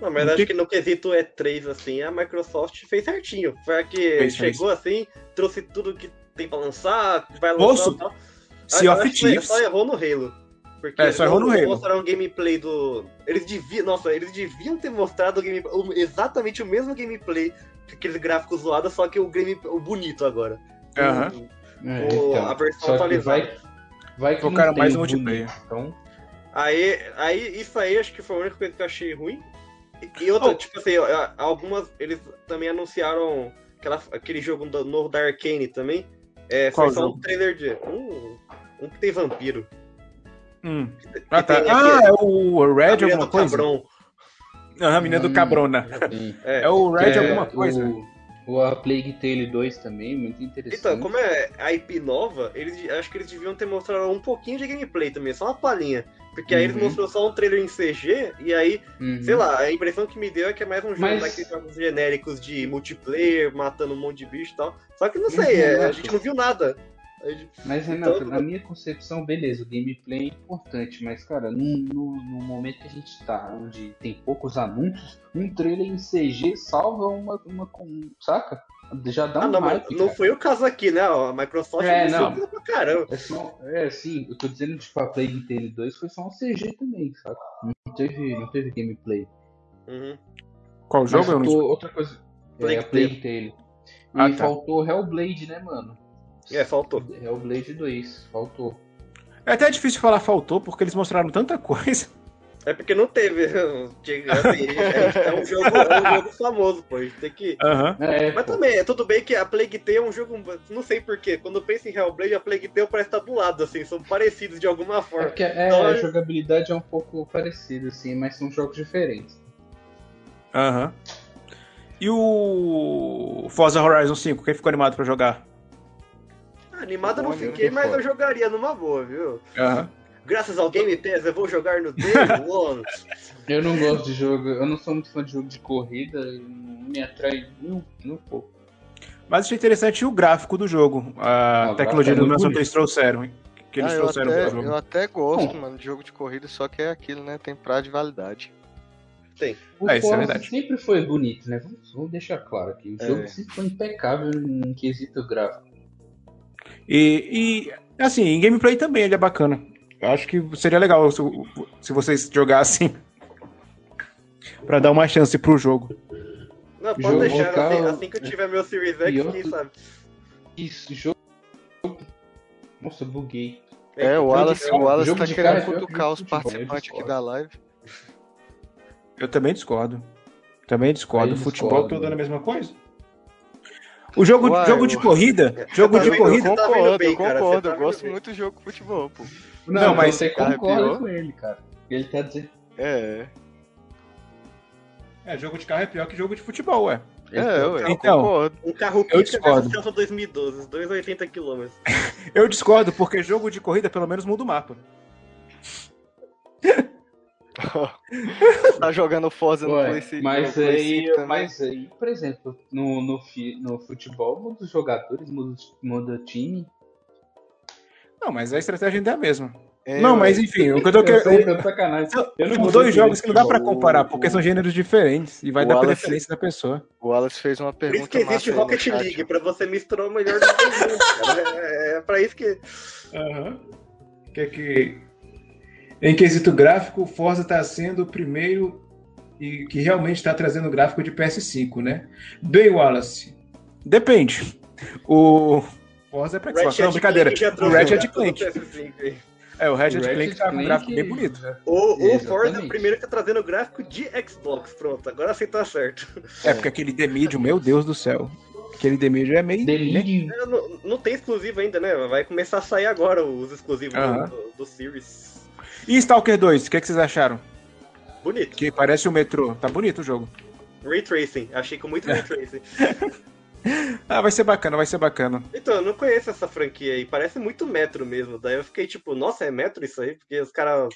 Não, mas Não acho tem- que no quesito E3, assim, a Microsoft fez certinho. Foi a que Fez, chegou assim, trouxe tudo que tem pra lançar, vai lançar e tal. Sea of Thieves. Só errou no Halo. Porque É, só errou no Halo. mostraram um gameplay do. Eles deviam. Nossa, eles deviam ter mostrado o gameplay, o- exatamente o mesmo gameplay, com aqueles gráficos zoados, só que o, game, o bonito agora. Aham. É, O- a versão atualizada. Vai, vai tem mais o multiplayer. Então, Aí, aí, isso aí acho que foi a única coisa que eu achei ruim. E- outra, Oh. tipo assim, ó, algumas. Eles também anunciaram aquela, aquele jogo do- novo da Arcane também. É, Qual foi só jogo? um trailer de. Um, um que tem vampiro. Hum. Que Ah, tá. tem Ah, é o Red alguma do coisa? Cabrão. Aham, a menina do Hum. Cabrona. sim. É. É o Red É, alguma coisa. O, o A Plague Tale 2 também, muito interessante. Então, como é a IP nova, eles, acho que eles deviam ter mostrado um pouquinho de gameplay também, só uma palhinha. Porque aí eles Uhum. mostrou só um trailer em CG, e aí, Uhum. sei lá, a impressão que me deu é que é mais um jogo Mas- daqueles jogos genéricos de multiplayer, matando um monte de bicho e tal. Só que não Mas, sei, é, a Renato, gente não viu nada. Mas, Renato, Então- na minha concepção, beleza, o gameplay é importante, mas, cara, no, no, no momento que a gente tá, onde tem poucos anúncios, um trailer em CG salva uma, uma saca? Já dá um Ah, não, mas hype, não cara. foi o caso aqui, né? A Microsoft É, não. pra caramba. É, só, é, sim, eu tô dizendo, tipo, a Plague Tale 2 foi só um CG também, saca? Não teve, não teve gameplay. Uhum. Qual Mas jogo? Eu não faltou outra coisa. Plague é, a Plague Tale. E Ah, tá. faltou Hellblade, né, mano? É, faltou. Hellblade 2, faltou. É até difícil falar faltou, porque eles mostraram tanta coisa. É porque não teve. Assim, é, é um jogo, é um jogo famoso, pô. A gente tem que. É, Mas pô. também, é tudo bem que a Plague Tale é um jogo. Não sei porquê. Quando eu penso em Hellblade, a Plague Tale parece estar do lado, assim. São parecidos de alguma É forma. porque é, Então, a é- jogabilidade é um pouco parecida, assim, mas são jogos diferentes. Aham. E o Forza Horizon 5, quem ficou animado pra jogar? Animado eu não fiquei, mas eu jogaria numa boa, viu? Aham. Graças ao Game Pass, eu vou jogar no Day <laughs> One. Eu não gosto de jogo, eu não sou muito fã de jogo de corrida, não me atrai nem um, pouco. Mas achei interessante o gráfico do jogo. A Ah, tecnologia é do muito que eles trouxeram, hein? Que eles Ah, eu, trouxeram até, jogo. eu até gosto, Bom. mano, de jogo de corrida, só que é aquilo, né? Tem prazo de validade. O É, isso é Forza verdade. sempre foi bonito, né? Vamos, vamos deixar claro aqui. O É. jogo sempre foi impecável em quesito gráfico. E, e, assim, em gameplay também ele é bacana. Eu acho que seria legal se, se vocês jogassem <laughs> pra dar uma chance pro jogo. Não, pode Jogo deixar. local- Assim, assim que eu tiver meu Series X, quem outro- sabe? Isso, jogo. Nossa, buguei. É, o Wallace, o Wallace tá querendo é cutucar os futebol, participantes eu aqui da live. Eu também discordo. Também discordo. Aí Futebol discordo. todo é a mesma coisa? O jogo, Uai, jogo eu- de corrida, jogo tá de corrida. Eu tá concordo, bem, eu concordo. tá eu gosto bem. muito de jogo de futebol, pô. Não, Não, mas você concorda com ele, cara. Ele tá dizendo. É, É, jogo de carro é pior que jogo de futebol, ué. é, eu, eu Então, concordo. Um carro Eu pica discordo. versus Celta 2012, os dois 80 km. <laughs> Eu discordo, porque jogo de corrida pelo menos muda o mapa. <laughs> <laughs> tá jogando Forza no Ué, mas no Play aí, 5 também. mas aí, por exemplo, no, no, fi- no futebol, muda os jogadores, muda, o time. Não, mas a estratégia ainda é a mesma. É, não, mas enfim, o que eu tô querendo. Eu dois jogos que não dá pra comparar, porque são gêneros diferentes e vai o dar Wallace- preferência da pessoa. O Wallace fez uma Por pergunta isso que existe aí Rocket. League, pra você misturar o melhor dois mundos, cara. É, é pra isso que. Aham. Que é que. Em quesito gráfico, o Forza está sendo o primeiro e que realmente está trazendo gráfico de PS5, né? Bem, Wallace. Depende. O Forza é pra Xbox. Não, brincadeira. Já O Ratchet Clank. PS5 aí. É, o Ratchet Clank Ratchet tá com um gráfico bem bonito. O, o. Forza é o primeiro que tá trazendo gráfico de Xbox. Pronto, agora você tá certo. É, porque aquele The Medium, meu Deus do céu. Aquele The Medium é meio. Delírio. É, Não, não tem exclusivo ainda, né? Vai começar a sair agora os exclusivos do- Aham. do, do Series. E Stalker 2, o que, é que vocês acharam? Bonito. Que parece o metrô. Tá bonito o jogo. Ray Tracing. Achei com muito Ray Tracing. <laughs> Ah, vai ser bacana, vai ser bacana. Então, eu não conheço essa franquia aí. Parece muito Metro mesmo. Daí eu fiquei tipo, nossa, é Metro isso aí? Porque os caras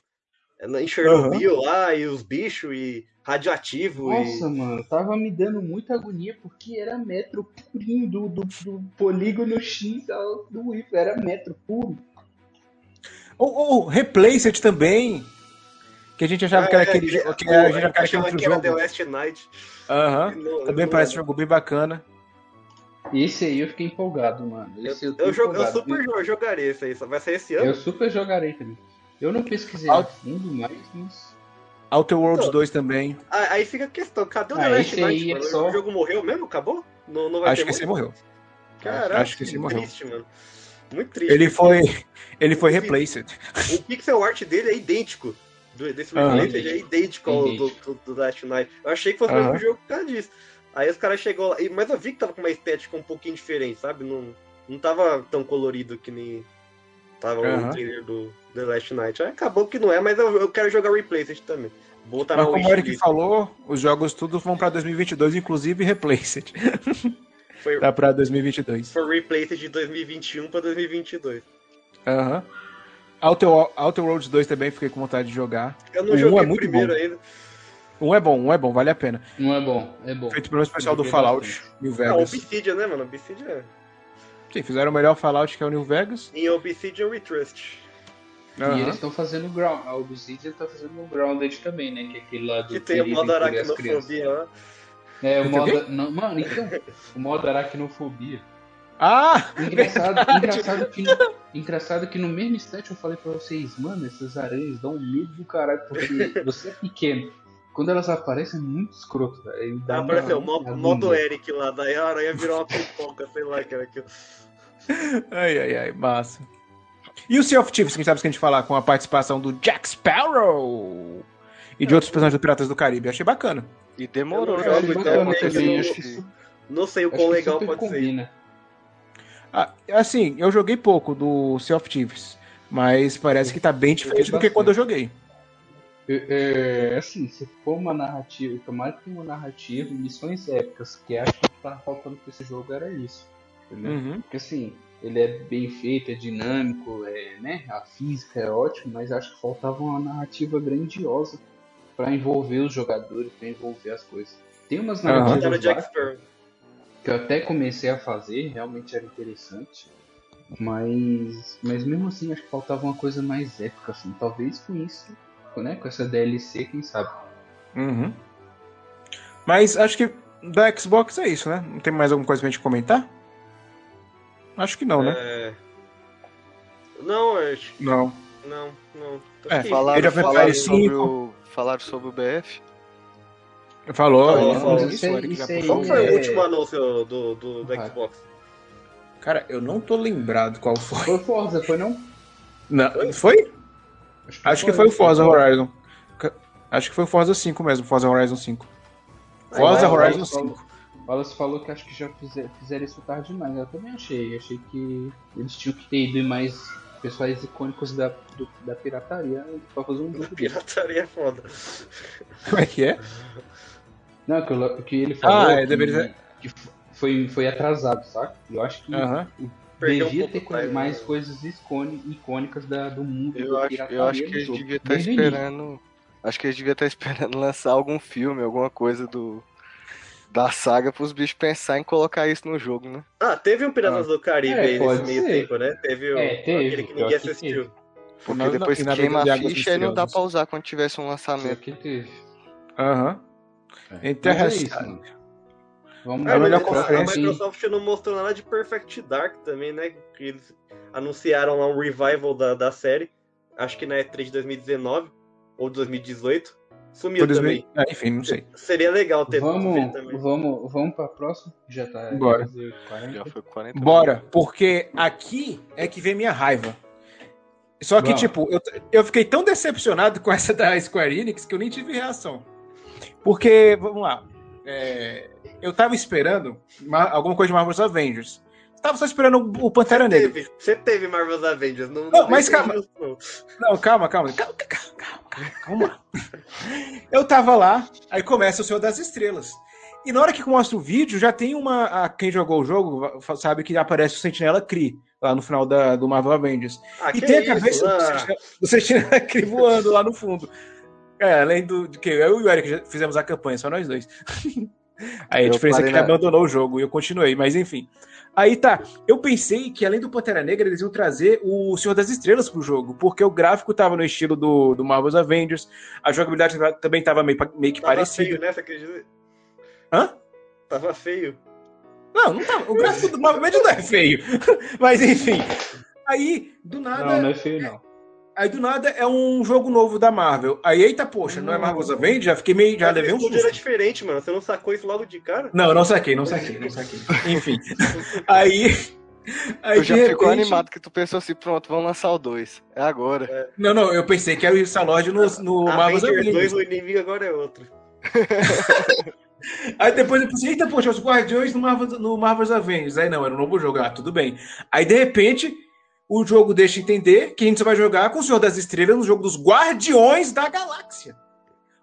em Chernobyl lá, e os bichos, e radioativo, Nossa, e... mano, tava me dando muita agonia porque era metro purinho do, do, do polígono X do Wii. Era metro puro. Ou, ou Replaced também. Que a gente achava que era aquele jogo. Que a gente achava que era que The. Last Night. Aham. Também não parece um jogo bem bacana. Esse aí eu fiquei empolgado, mano. Esse eu, Eu, jogo, eu empolgado. super jo- jogarei esse aí, vai sair esse Eu ano. super jogarei também. Eu não pesquisei Ah. a fundo, mas. mas- Outer Worlds Não. 2 também. Ah, Aí fica a questão, cadê o Ah, The Last esse aí Night? é mano? só- O jogo morreu mesmo? Acabou? Não, não vai Acho ter que esse morreu. Caraca, Acho que esse morreu. triste, mano. Muito triste. Ele foi. Ele foi replaced. O pixel art dele é idêntico. Do, desse ele é idêntico ao do, do, do Last Night. Eu achei que fosse o Aham. mesmo jogo por causa disso. Aí os caras chegou lá. Mas eu vi que tava com uma estética um pouquinho diferente, sabe? Não, não tava tão colorido que nem tava Aham. o trailer do The Last Night. Aí acabou que não é, mas eu, eu quero jogar Replaced também. Botar Mas na como o Eric falou, os jogos tudo vão pra 2022, inclusive Replaced. <laughs> Foi, Tá pra 2022. foi Replaced de 2021 pra 2022. Aham. Outer, Outer Worlds 2 também fiquei com vontade de jogar. Eu não Um joguei é o muito primeiro bom. ainda. Um é bom, um é bom, vale a pena. Não é bom, é bom. Feito pelo pessoal do Fallout, bastante. New Ah, Vegas. Obsidian, né, mano? Obsidian. é- Sim, fizeram o melhor Fallout que é o New Vegas. Em Obsidian We Trust. E Aham. eles estão fazendo o ground. A Obsidian tá fazendo o Grounded também, né? Que é aquele lá do Que tem o modo aracnofobia lá. É, o modo. Não, mano, então. O modo aracnofobia. Ah! Engraçado, <laughs> engraçado, que, engraçado que no mesmo instante eu falei pra vocês, mano, essas aranhas dão um medo do caralho, porque você é pequeno. quando elas aparecem é muito escroto, velho. Uma- Apareceu o uma mo- agonia. modo Eric lá, daí a aranha virou uma pipoca, sei lá que era aquilo. Ai, ai, ai, massa. E o Sea of Thieves, que a gente tava esquecendo de falar, com a participação do Jack Sparrow e de outros personagens do Piratas do Caribe. Achei bacana. E demorou já não sei o quão legal pode ser. combina. Ah, assim, eu joguei pouco do Sea of Thieves, mas parece que tá bem diferente do que quando eu joguei. É, é, assim, se for uma narrativa, tomara que tenha uma narrativa e missões épicas, que acho que tá faltando pra esse jogo era isso. Entendeu? Uhum. Porque assim, ele é bem feito, é dinâmico, é, né? A física é ótima, mas acho que faltava uma narrativa grandiosa pra envolver os jogadores, pra envolver as coisas. Tem umas narrativas Sparrow. que eu até comecei a fazer, realmente era interessante. Mas, mas mesmo assim, acho que faltava uma coisa mais épica, assim. Talvez com isso, né? Com essa DLC, quem sabe. Uhum. Mas acho que da Xbox é isso, né? Não tem mais alguma coisa pra gente comentar? Acho que não, né? É... Não, acho Não. Não, não. É, Acho que- Falaram, Age of falaram, Empires sobre 5. o, falaram sobre o BF. Falou, Falou, ele falou. Isso isso, o isso. Qual foi é- o último anúncio do, do, do Ah. Xbox? Cara, eu não tô lembrado qual foi. Foi Forza, foi não? Não, foi? Acho que foi o Forza Horizon. Acho que foi o Forza 5 mesmo, Forza Horizon 5. Forza Horizon Wallace falou- 5. Wallace falou que acho que já fizer- fizeram isso tarde demais. Eu também achei. Achei que eles tinham que ter ido mais pessoais icônicos da, do- da pirataria pra fazer um jogo <laughs> desse. Pirataria é foda. Como é que é? Não, que, eu- que ele falou Ah, é, que, deveria que foi, foi atrasado, saca? Eu acho que. Perdeu um devia pouco ter mais né? coisas icôni- icônicas da, do mundo Eu da acho, pirataria eu acho que jogo, deviam estar início. esperando. Acho que eles deviam estar esperando <laughs> lançar algum filme, alguma coisa do. Da saga pros bichos pensar em colocar isso no jogo, né? Ah, teve um Piratas do Caribe É, aí nesse meio ser. tempo, né? Teve, o, É, teve, aquele que ninguém que assistiu. Porque Não, não, depois e que nada queima a ficha, aí não dá pra usar quando tivesse um lançamento. que teve. Aham. É. Mas é Interessante. mano. Vamos É Ah, melhor a- conferência, A Microsoft não mostrou nada de Perfect Dark também, né? Que eles anunciaram lá um revival da, da série. Acho que na E3 de 2019 ou 2018. Sumiu 2000 também. Ah, enfim, não sei. Seria legal ter Vamos, também. vamos, vamos pra próxima? Já tá. Bora. quase 40. Já foi 40 Bora, porque aqui é que vem minha raiva. Só que, Vamos. tipo, eu, eu fiquei tão decepcionado com essa da Square Enix que eu nem tive reação. Porque, vamos lá, é, eu tava esperando ma- alguma coisa de Marvel's Avengers. Tava só esperando o, Pantera Negra. Teve, você teve Marvel's Avengers. Não, Não, mas calma. não. Não, calma, calma, calma, calma, calma, calma. Eu tava lá, aí começa o Senhor das Estrelas. E na hora que mostra o vídeo, já tem uma. a- quem jogou o jogo sabe que aparece o Sentinela Kree lá no final da, do Marvel Avengers. Ah, E tem a isso? cabeça do Ah, Sentinela- do Sentinela Kree voando lá no fundo. É, além do de que eu e o Eric já fizemos a campanha, só nós dois. <laughs> Aí a Eu diferença é que ele na- abandonou o jogo e eu continuei, mas enfim. Aí tá, eu pensei que além do Pantera Negra eles iam trazer o Senhor das Estrelas pro jogo, porque o gráfico tava no estilo do, do Marvel's Avengers, a jogabilidade também tava meio, meio que tava parecida. feio, né? Você acredita? Hã? Tava feio. Não, não tava. O gráfico do Marvel Avengers não é feio. <laughs> Mas enfim. Aí, do nada. Não, não é feio, não. Aí do nada é um jogo novo da Marvel. Aí, eita, poxa, não é Marvel's Avengers? Já fiquei meio. Já Mas levei o um estúdio era susto. diferente, mano. Você não sacou isso logo de cara? Não, eu não saquei, não saquei, não saquei. <laughs> Enfim. Aí. <laughs> Aí Tu já de ficou repente- animado que tu pensou assim, pronto, vamos lançar o 2. É agora. Não, não, eu pensei que era o Star-Lord no, no Marvel's Avengers 2, Avengers. o inimigo agora é outro. <laughs> Aí depois eu pensei, eita, poxa, os Guardiões no, Marvel, no Marvel's Avengers. Aí não, era um novo jogo. Ah, tudo bem. Aí de repente, o jogo deixa entender que a gente só vai jogar com o Senhor das Estrelas no jogo dos Guardiões da Galáxia.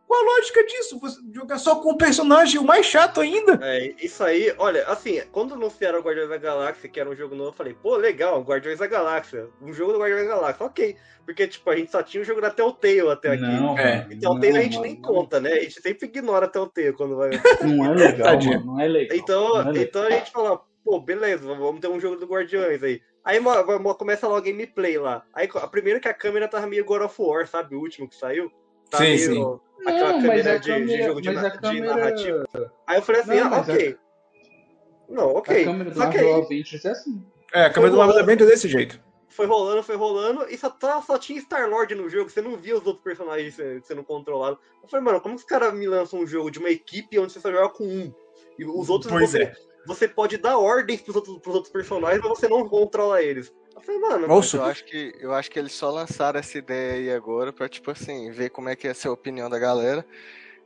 Qual a lógica disso? Você jogar só com um personagem o mais chato ainda? É, isso aí, olha, assim, quando anunciaram o Guardiões da Galáxia, que era um jogo novo, eu falei, pô, legal, Guardiões da Galáxia. Um jogo do Guardiões da Galáxia, ok. Porque, tipo, a gente só tinha o jogo da Telltale até aqui. Não, É. mano, Então não, Telltale a gente mano, nem conta, né? A gente sempre ignora a Telltale quando vai. <laughs> Não é legal, mano. Não é legal. Então, não é legal. então a gente fala, pô, beleza, vamos ter um jogo do Guardiões aí. Aí mo- mo- começa lá o gameplay lá. Aí a primeiro que a câmera tava meio God of War, sabe? O último que saiu. Tá Sim, meio sim. aquela Não, mas câmera a de, de câmera- jogo de, na- a de câmera- narrativa. Aí eu falei assim, Não, ah, mas a- ok. Não, ok. A câmera do Marvel Avengers é assim. É, a câmera do Marvel's Avengers é desse jeito. foi rolando, foi rolando, e só, tá- só tinha Star-Lord no jogo, você não via os outros personagens sendo, sendo controlados. Eu falei, mano, como que os caras me lançam um jogo de uma equipe onde você só joga com um? E os outros Pois você, é. Você pode dar ordens pros outros, pros outros personagens, mas você não controla eles. Eu falei, mano, Nossa, Eu acho, que, eu acho que eles só lançaram essa ideia aí agora pra, tipo assim, ver como é que ia ser a opinião da galera.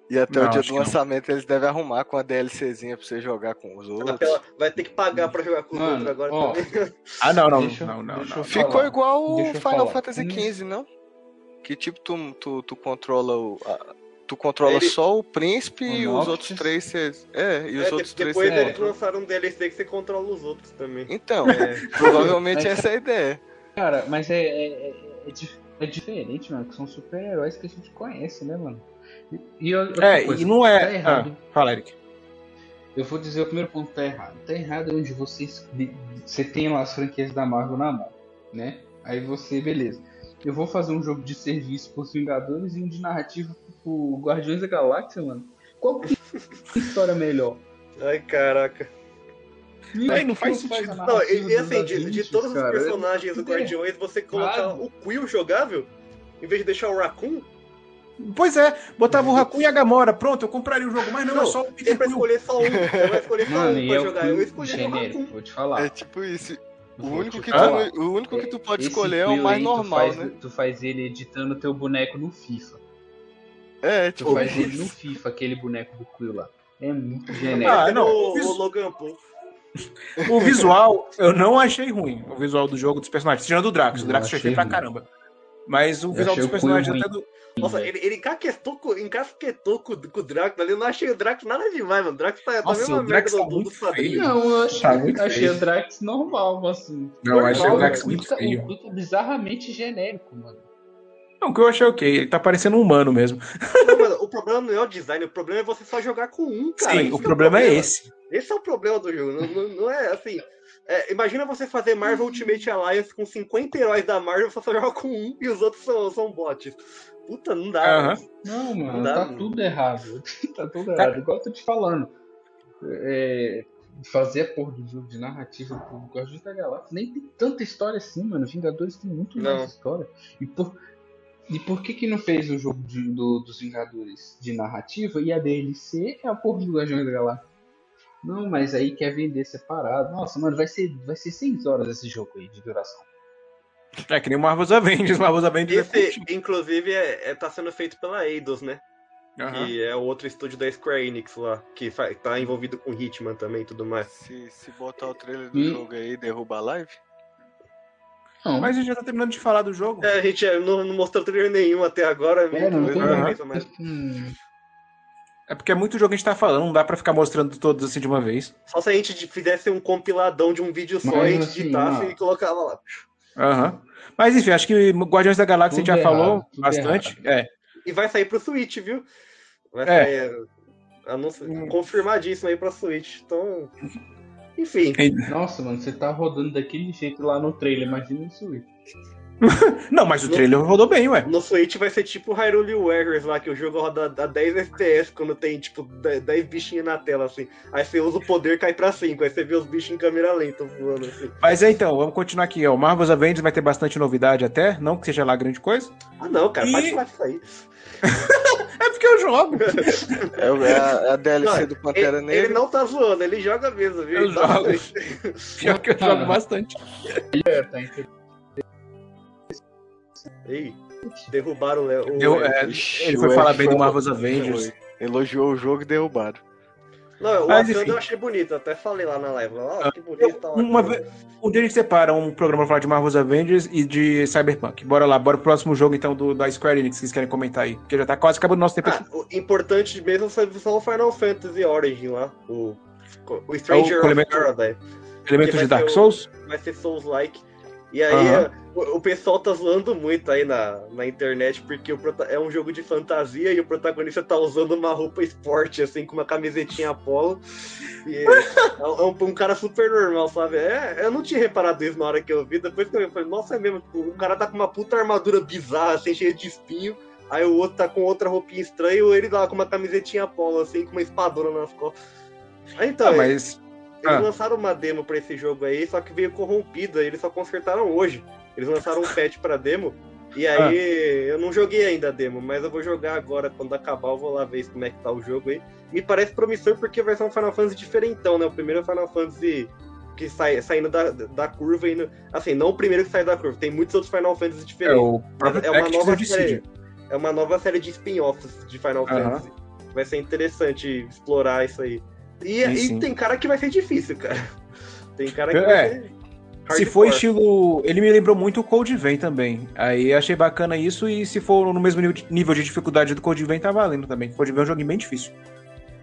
E até Não, o dia do que não. lançamento eles devem arrumar com a DLCzinha pra você jogar com os outros. aquela- vai ter que pagar pra jogar com os Mano, outros agora ó, também. Ah, não, não, Deixa não, não, não. Ficou falar. igual o Final falar. Fantasy Hum. XV, não? Que tipo tu, tu, tu controla o. a- tu controla Ele- só o príncipe O e os outros três É, e os É, outros de- três depois eles controla. lançaram um DLC que você controla os outros também. Então, É. provavelmente Mas- essa é a ideia. Cara, mas é, é, é, é dif- é diferente, mano, que são super-heróis que a gente conhece, né, mano? E, e outra É, coisa, e não Tá é. errado. Ah, fala, Eric. Eu vou dizer o primeiro ponto que tá errado. Tá errado onde você, você tem lá as franquias da Marvel na mão, né? Aí você, beleza. Eu vou fazer um jogo de serviço pros Vingadores e um de narrativa pro Guardiões da Galáxia, mano. Qual que é a história melhor? Ai, caraca. Aí não faz sentido. Não, e, e assim, de, de todos os cara? personagens do tudo Guardiões, você colocar errado. o Quill jogável, em vez de deixar o Raccoon, Pois é, botava o Raccoon e a Gamora. Pronto, eu compraria o jogo, mas não, Não, é só o é Peter pra Quill. escolher só um. Você vai <laughs> escolher só Mano, um pra é o jogar. Eu escolhi o Raccoon. vou te falar. É tipo isso. O único que, falar. tu, o único que tu pode Esse escolher é o mais normal, tu faz, né? Tu faz ele editando teu boneco no FIFA. É, Tu tipo, faz ele no FIFA, aquele boneco do Quill lá. É muito Ah, genérico. não, o, o Logan Paul. O visual, eu não achei ruim. O visual do jogo dos personagens. Tirando o Drax. O Eu Drax achei achei feio pra caramba. Mas o Eu visual achei dos personagens até do. Nossa, ele, ele encaquetou, com- encasquetou com, com o Drax ali. Eu não achei o Drax nada demais, mano. O Drax tá, Nossa, mesma o Drax merda tá do, muito quadrinhos. feio. Não, eu achei, Tá muito achei feio. o Drax normal, assim. Não, eu achei o Drax muito feio. O Quill tá bizarramente genérico, mano. Não, o que eu achei ok. Ele tá parecendo um humano mesmo. Não, o problema não é o design, o problema é você só jogar com um, cara. Sim, Esse o problema é esse. Esse é o problema do jogo. Não, não- não é assim. é, imagina você fazer Marvel Ultimate Alliance com 50 heróis da Marvel, você só joga com um e os outros são, são bots. Puta, não dá. Não, mano, Não dá, tá mano. tudo errado. <laughs> tá tudo Cara- errado. Igual eu tô te falando. É, fazer a porra do jogo de narrativa pro Guardiões da Galáxia nem tem tanta história assim, mano. Vingadores tem muito Não. mais história. E por, e por que que não fez o jogo de- do- dos Vingadores de narrativa e a DLC é a porra do Guardiões da Galáxia? Não, mas aí quer vender separado. Nossa, mano, vai ser, vai ser 6 horas esse jogo aí de duração. É que nem o Marvel's Avengers. Marvel's Avengers é Esse, inclusive, é, é- tá sendo feito pela Eidos, né? Aham. Que é o outro estúdio da Square Enix lá, que tá envolvido com Hitman também e tudo mais. se, se botar o trailer do Hum. jogo aí, derruba a live. Não, Mas a gente já tá terminando de falar do jogo. É, a gente é, não, não mostrou trailer nenhum até agora. É, não mas- Hum, É porque é muito jogo que a gente tá falando, não dá pra ficar mostrando todos assim de uma vez. Só se a gente fizesse um compiladão de um vídeo só Mas, e a gente assim, e colocava lá. Aham. Mas enfim, acho que Guardiões da Galáxia Tudo a gente já errado, falou bastante. É. E vai sair pro Switch, viu? Vai É. sair. Anúncio, confirmadíssimo aí pra Switch. Então. Enfim. Nossa, mano, você tá rodando daquele jeito lá no trailer, imagina isso aí. <laughs> Não, mas o trailer rodou bem, ué. No Switch vai ser tipo Hyrule Warriors lá, que o jogo roda a 10 FPS quando tem, tipo, 10 bichinhos na tela, assim. Aí você usa o poder, cai pra 5. Aí você vê os bichos em câmera lenta voando, assim. Mas é então, vamos continuar aqui, ó. O Marvel's Avengers vai ter bastante novidade até, não que seja lá grande coisa. Ah, não, cara, E- pode falar disso aí. <laughs> É porque eu jogo. É, é a, é a DLC Não, do Pantera Ele, Negra. ele não tá zoando, ele joga mesmo, viu? Eu Então, jogo. <laughs> Pior que eu jogo bastante. É, tá entre- Ei, derrubaram o Léo. o- Eu, é, ele foi o falar bem do Marvel's Avengers. Elogiou o jogo e derrubaram. Não, o Mas, Wakanda enfim. eu achei bonito, até falei lá na live. Ó, que bonito tá Uma vez- Um dia a gente separa um programa pra falar de Marvel's Avengers e de Cyberpunk. Bora lá, bora pro próximo jogo então do, da Square Enix que vocês querem comentar aí. Porque já tá quase acabando o nosso tempo. Ah, o importante mesmo foi só o Final Fantasy Origin lá. O, o Stranger É o of elemento- Paradise. Elementos vai de Dark o- Souls? Vai ser Souls-like. E aí Aham. o, o pessoal tá zoando muito aí na, na internet, porque o é um jogo de fantasia e o protagonista tá usando uma roupa esporte, assim, com uma camisetinha polo. E é, é um, um cara super normal, sabe? É, eu não tinha reparado isso na hora que eu vi. Depois que eu vi, falei, nossa, é mesmo. tipo, o cara tá com uma puta armadura bizarra, assim, cheia de espinho. Aí o outro tá com outra roupinha estranha e ele lá com uma camisetinha polo, assim, com uma espadona nas costas. Aí, então, Ah, mas. Eles ah. lançaram uma demo pra esse jogo aí, só que veio corrompida, eles só consertaram hoje. Eles lançaram um patch pra demo. E aí, eu não joguei ainda a demo, mas eu vou jogar agora, quando acabar, eu vou lá ver como é que tá o jogo aí. Me parece promissor porque vai ser um Final Fantasy diferentão, né? O primeiro Final Fantasy que sai saindo da, da curva indo. Assim, não o primeiro que sai da curva, tem muitos outros Final Fantasy É diferentes. o próprio é uma nova série. É uma nova série de spin-offs de Final. Fantasy. Vai ser interessante explorar isso aí. E, Sim, e tem cara que vai ser difícil, cara. Tem cara que É. vai ser. Se for estilo. Ele me lembrou muito o Code Vein também. Aí achei bacana isso, e se for no mesmo nível de, dificuldade do Code Vein, tá valendo também. Code Vein é um joguinho bem difícil.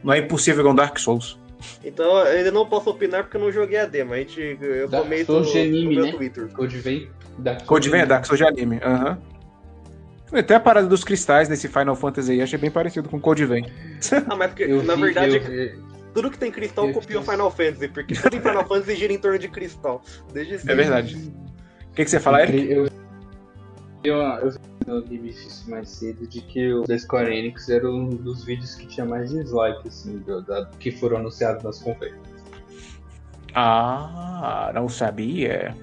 Não é impossível igual um Dark Souls. Então eu ainda não posso opinar porque eu não joguei a demo. A gente, eu Dark comento Souls de no anime, meu né? Twitter. Code vem da Code Vein é Dark Souls de anime. Aham. Até a parada dos cristais nesse Final Fantasy aí, achei bem parecido com Code Vein. Ah, mas porque, Eu na vi- verdade, eu- tudo que tem cristal eu copia o Final Fantasy, porque tudo em Final Fantasy gira em torno de cristal. Desde É verdade. O que, que você fala, Eric? Eu, eu, eu vi no Game mais cedo de que o da Square Enix era um dos vídeos que tinha mais dislike, assim, do- da- que foram anunciados nas conferências. Ah, não sabia.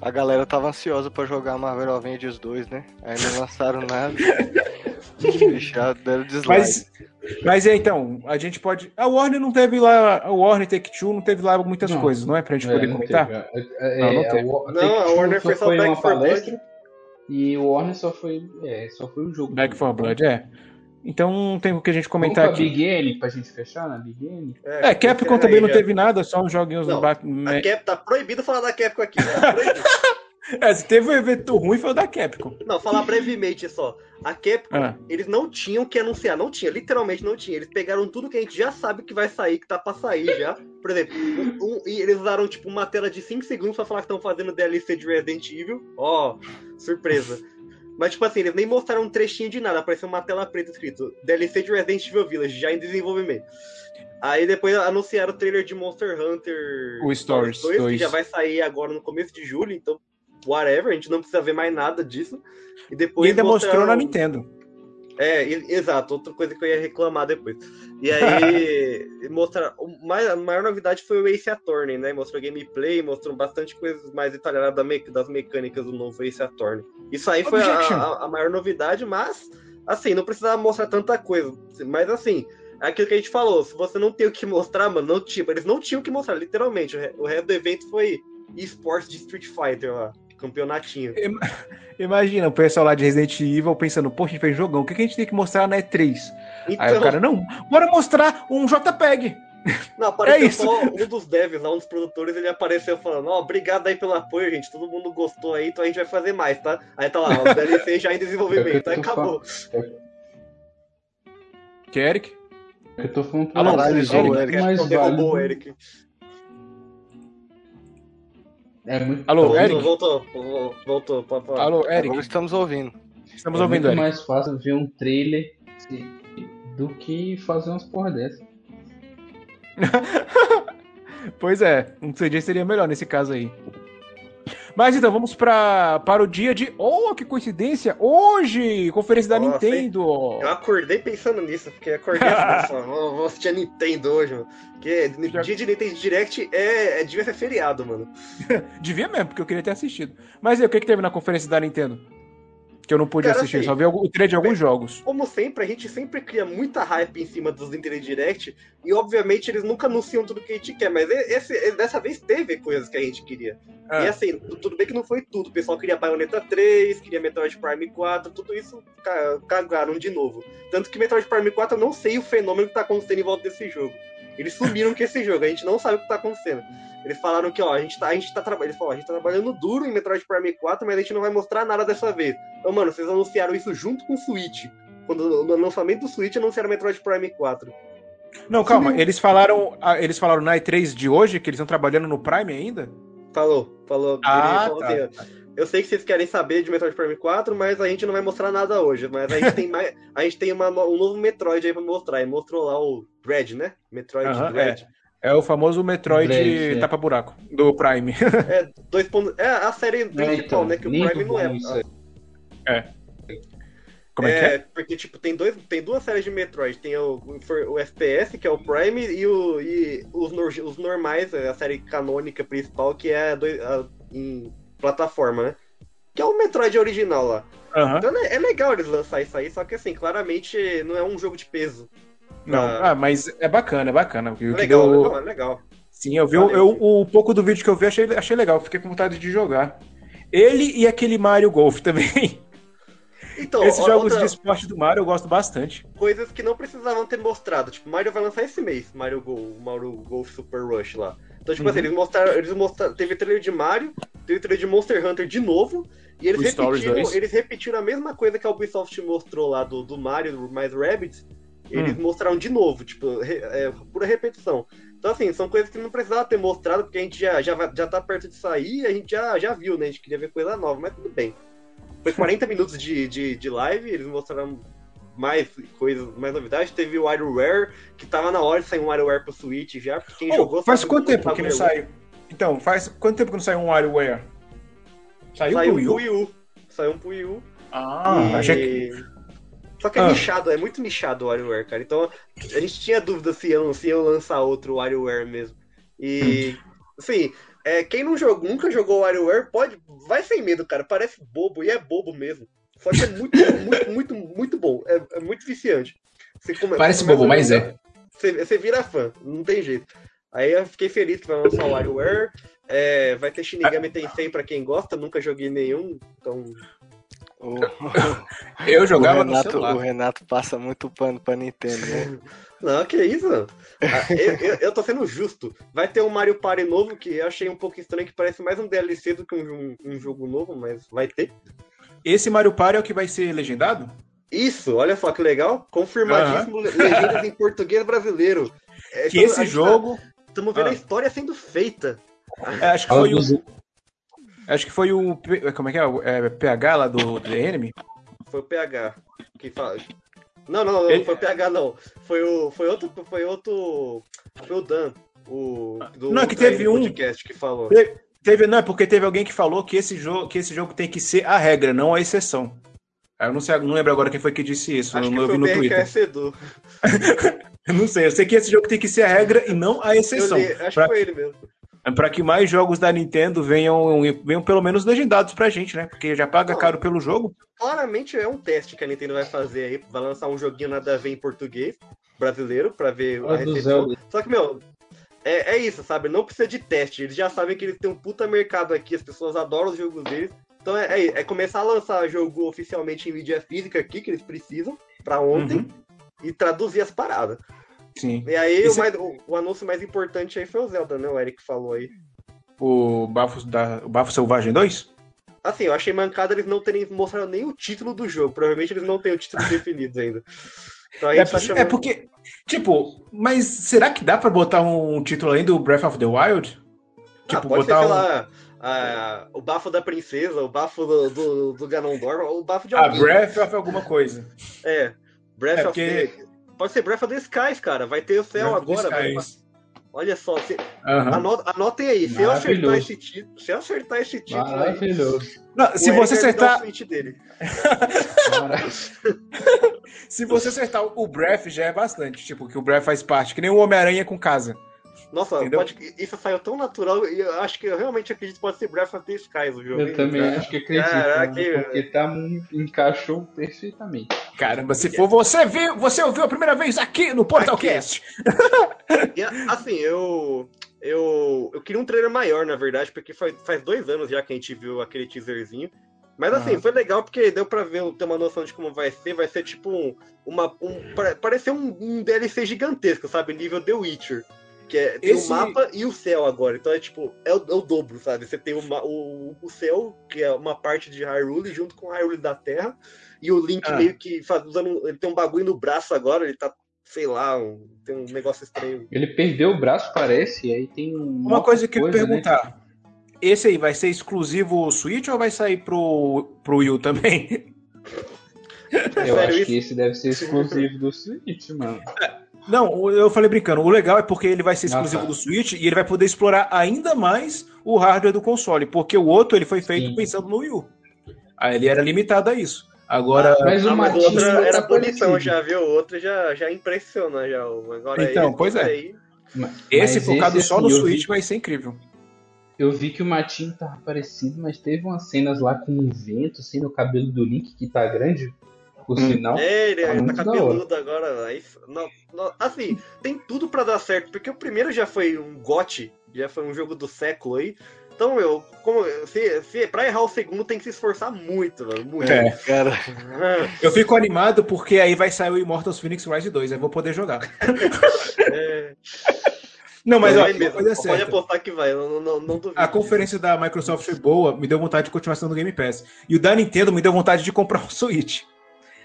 A galera tava ansiosa pra jogar Marvel Avengers 2, né? Aí não lançaram nada. <laughs> Deram dislike. Mas, mas é, então, a gente pode. A Warner não teve lá. A Warner Take Two não teve lá muitas Não. coisas, não é? Pra gente É, poder não comentar? teve. É, é, Não, não é, teve. a Não, a Warner só foi só Back uma for palestra e o Warner só foi, é, só foi o jogo. Back 4 Blood, é. Então não tem o que a gente Vamos comentar pra aqui. Big N pra gente fechar na Big N? É, Capcom encerra também aí não já. teve nada, só uns joguinhos Não, do Back. A Cap tá proibido falar da Capcom aqui. Tá proibido. <laughs> É, se teve um evento ruim foi o da Capcom. não, falar brevemente só. A Capcom, Ah. eles não tinham que anunciar, não tinha, literalmente não tinha. Eles pegaram tudo que a gente já sabe que vai sair, que tá pra sair já. Por exemplo, um- um- e eles usaram tipo uma tela de 5 segundos pra falar que estão fazendo DLC de Resident Evil. Ó, surpresa. Mas, tipo assim, eles nem mostraram um trechinho de nada, apareceu uma tela preta escrito DLC de Resident Evil Village, já em desenvolvimento. Aí depois anunciaram o trailer de Monster Hunter O Stories 2, que 2. já vai sair agora no começo de julho, então, whatever, a gente não precisa ver mais nada disso. E depois E ainda mostrou na Nintendo. é, e- exato, outra coisa que eu ia reclamar depois. E aí, <laughs> mostra, o mai- a maior novidade foi o Ace Attorney, né? Mostrou gameplay, mostrou bastante coisas mais detalhadas da me- das mecânicas do novo Ace Attorney. Isso aí foi a, a- a maior novidade, mas, assim, não precisava mostrar tanta coisa. Mas, assim, é aquilo que a gente falou, se você não tem o que mostrar, mano, não tinha, eles não tinham o que mostrar, literalmente. O re- O resto do evento foi esportes de Street Fighter lá, campeonatinho. <laughs> Imagina o pessoal lá de Resident Evil pensando, poxa, a gente fez jogão, o que a gente tem que mostrar na E3? Aí o Então, cara, não, bora mostrar um JPEG. Não, <laughs> apareceu É isso. só um dos devs lá, um dos produtores, ele apareceu falando, ó, obrigado aí pelo apoio, gente, todo mundo gostou aí, então a gente vai fazer mais, tá? Aí tá lá, ó, o DLC já em desenvolvimento, aí acabou. Que Eric? Eu tô falando pra Eric, é muito Eric, mais derrubou válido. Eric. É muito, Alô, Voltou, Eric? Voltou, voltou, voltou. Alô, Agora Eric, estamos ouvindo. estamos é ouvindo, muito Eric. mais fácil ver um trailer do que fazer umas porra dessa. <laughs> Pois é, um CD seria melhor nesse caso aí. Mas então, vamos pra, para o dia de. Oh, que coincidência! Hoje! Conferência da Nossa, Nintendo! Eu acordei pensando nisso, porque acordei assim, só, <laughs> vou, vou assistir a Nintendo hoje, mano. Porque Já- dia de Nintendo Direct é, é devia ser feriado, mano. <laughs> Devia mesmo, porque eu queria ter assistido. Mas e aí, o que, que teve na conferência da Nintendo? Que eu não pude Cara, assistir, assim, só vi o trailer de alguns jogos. Como sempre, a gente sempre cria muita hype em cima dos Nintendo Direct, e obviamente eles nunca anunciam tudo que a gente quer, mas esse, dessa vez teve coisas que a gente queria. Ah. E assim, tu- tudo bem que não foi tudo, o pessoal queria Bayonetta 3, queria Metroid Prime 4, tudo isso ca- cagaram de novo. Tanto que Metroid Prime 4 eu não sei o fenômeno que tá acontecendo em volta desse jogo. Eles sumiram com esse jogo, a gente não sabe o que tá acontecendo. Eles falaram que, ó, a gente tá, a gente tá trabalhando. Eles falaram, a gente tá trabalhando duro em Metroid Prime 4, mas a gente não vai mostrar nada dessa vez. Então, mano, vocês anunciaram isso junto com o Switch. Quando no lançamento do Switch anunciaram Metroid Prime 4. Não, calma, eles falaram, eles falaram na E3 de hoje que eles estão trabalhando no Prime ainda? Falou, falou. Ah, ele falou tá. Eu sei que vocês querem saber de Metroid Prime 4, mas a gente não vai mostrar nada hoje. Mas a gente tem mais. A gente tem uma um novo Metroid aí pra mostrar. E mostrou lá o Dread, né? Metroid Aham, Dread. É o famoso Metroid Dread, é. tapa-buraco do Prime. <laughs> É, dois pontos. É a série É, principal, então, né? Que o Prime não é. isso aí. Como é, que é? Porque, tipo, tem, dois, tem duas séries de Metroid. Tem o, o, FPS, que é o Prime, e, o, e os, os normais, a série canônica principal, que é dois, a- em plataforma, né? que é o Metroid original lá. Aham. Então é, é legal eles lançar isso aí, só que assim, claramente não é um jogo de peso. Não, Ah. ah, mas é bacana, é bacana. O que Legal, deu- legal, é legal. Sim, eu vi o- eu, o pouco do vídeo que eu vi, achei, achei legal, fiquei com vontade de jogar. Ele e aquele Mario Golf <laughs> também. Então, Esses jogos outra- de esporte do Mario eu gosto bastante. coisas que não precisavam ter mostrado. Tipo, Mario vai lançar esse mês, Mario Go, Mario Golf Super Rush lá. Então, tipo Uhum. assim, eles mostraram, eles mostraram, teve trailer de Mario, teve trailer de Monster Hunter de novo, e eles repetiram, 2. eles repetiram a mesma coisa que a Ubisoft mostrou lá do, do Mario, do mais Rabbids, eles Hum. mostraram de novo, tipo, re- é, pura repetição. Então, assim, são coisas que não precisava ter mostrado, porque a gente já, já, já tá perto de sair a gente já, já viu, né? A gente queria ver coisa nova, mas tudo bem. Foi <laughs> 40 minutos de, de, de live, eles mostraram mais coisas, mais novidades. Teve o WarioWare, que tava na hora de sair um WarioWare pro Switch já, porque quem Oh, jogou faz quanto tempo que não bagulho é sai? Então, faz quanto tempo que não sai um WarioWare? Saiu, Saiu pro Wii pro U? Wii U. Saiu um pro Wii U. Ah, E- achei que... Só que é Ah. nichado, é muito nichado o WarioWare, cara. Então a gente tinha dúvida se iam, se iam lançar outro WarioWare mesmo. E, assim, é, quem não jogou, nunca jogou WarioWare, pode, vai sem medo, cara. Parece bobo e é bobo mesmo. Só que é muito, muito, muito, muito bom. É, é muito viciante. Você come- Parece bobo, mas é. Você, você vira fã, não tem jeito. Aí eu fiquei feliz que vai lançar o WarioWare. É, vai ter Shinigami Tensei pra quem gosta, nunca joguei nenhum, então O, <laughs> Eu o jogava no Renato, celular. o Renato passa muito pano pra Nintendo, né? <laughs> Não, que isso? Ah, eu, eu, eu tô sendo justo. Vai ter um Mario Party novo que eu achei um pouco estranho, que parece mais um DLC do que um, um- um jogo novo, mas vai ter. Esse Mario Party é o que vai ser legendado? Isso, olha só que legal. Confirmadíssimo, le- legendas em português brasileiro. <laughs> É, Que então, esse gente jogo... Estamos vendo Ah. a história sendo feita. é, acho que foi o... Acho que foi o... Como é que é? É, PH lá do The Enemy? Foi o PH que fala. Não, não, não, Ele- não foi o PH, não. Foi o. Foi outro. Foi outro. Foi o Dan. O, do Não, que teve um- podcast que falou. Teve, não, é porque teve alguém que falou que esse jogo, que esse jogo tem que ser a regra, não a exceção. Aí Eu não sei, não lembro agora quem foi que disse isso, Acho eu, que eu foi vi o no Twitter. <laughs> Eu não sei, eu sei que esse jogo tem que ser a regra e não a Eu exceção. li, acho Pra, que foi ele mesmo. pra que mais jogos da Nintendo venham, venham pelo menos legendados pra gente, né? Porque já paga Não. caro pelo jogo. Claramente é um teste que a Nintendo vai fazer aí. Vai lançar um joguinho nada a ver em português brasileiro pra ver a recepção. Só que, meu, é, é isso, sabe? Não precisa de teste. Eles já sabem que eles têm um puta mercado aqui, as pessoas adoram os jogos deles. Então é, é, é começar a lançar jogo oficialmente em mídia física aqui, que eles precisam, pra ontem, Uhum. e traduzir as paradas. Sim. E aí Esse- o, mais- o- o anúncio mais importante aí foi o Zelda, né? O Eric falou aí. O Bafo, da, o Bafo Selvagem 2? Assim, eu achei mancada eles não terem mostrado nem o título do jogo. Provavelmente eles não têm o título <laughs> definido ainda. Então É, é porque, tipo, mas será que dá pra botar um título além do Breath of the Wild? Ah, Tipo, pode ser, botar sei um. lá, a- o bafo da princesa, o bafo do, do, do Ganondorf, o bafo de Ah, alguém. Breath of alguma coisa. É, Breath É, of porque- the... Pode ser Breath of the Skies, cara. Vai ter o céu Breath of agora. Skies. Olha só, se- Aham. ano- anotem aí. Se eu acertar esse título, se eu acertar esse título aí, Maravilhoso. Não, o se você acertar, dele. <laughs> Se você acertar o Breath já é bastante, tipo, que o Breath faz parte, que nem o Homem-Aranha com casa. Nossa, Entendeu? pode- isso saiu tão natural e eu acho que eu realmente acredito que pode ser Breath of the Skies jogo. Eu também acho que acredito. Caraca, né? porque tá, encaixou perfeitamente. Caramba, se for você viu, você ouviu a primeira vez aqui no Portalcast. E, assim, eu, eu. Eu queria um trailer maior, na verdade, porque faz, faz dois anos já que a gente viu aquele teaserzinho. Mas assim, foi legal porque deu pra ver, ter uma noção de como vai ser. Vai ser tipo um. Uma, um um, um DLC gigantesco, sabe? Nível The Witcher. Que é tem Esse- o mapa e o céu agora. Então é tipo, é o, é o dobro, sabe? Você tem o, ma- o, o céu, que é uma parte de Hyrule, junto com Hyrule da Terra. E o Link Ah. meio que faz, usando. Ele tem um bagulho no braço agora, ele tá, sei lá, um- tem um negócio estranho. Ele perdeu o braço, parece, e aí tem um. Uma coisa que eu né? perguntar. Esse aí vai ser exclusivo Switch ou vai sair pro, pro Wii U também? Eu Sério acho isso? que esse deve ser <laughs> exclusivo do Switch, mano. <laughs> Não, eu falei brincando. O legal é porque ele vai ser Ah, exclusivo tá. do Switch e ele vai poder explorar ainda mais o hardware do console, porque o outro ele foi feito Sim. pensando no Wii U. Aí ele era limitado a isso. Agora, Mas o Ah, mas o Matinho outro tá era punição parecido. já, viu? O outro já, já impressiona já. o- Agora Então, esse pois é. aí- esse mas focado esse, só no assim, Switch vi- vai ser incrível. Eu vi que o Matinho tava parecido, mas teve umas cenas lá com um vento, assim, no cabelo do Link, que tá grande, por Hum. sinal. É, ele Tá tá cabeludo agora. Aí, não, não, assim, tem tudo pra dar certo, porque o primeiro já foi um gote, já foi um jogo do século aí. Então, eu, como, se, se, pra errar o segundo tem que se esforçar muito, mano. Muito. É. <laughs> Cara, Eu fico animado porque aí vai sair o Immortals Phoenix Rise 2, aí eu vou poder jogar. É, Não, mas vai ó, mesmo. coisa é Pode apostar que vai, não, não, não duvido. A conferência da Microsoft foi boa, me deu vontade de continuar sendo Game Pass. E o da Nintendo me deu vontade de comprar um Switch.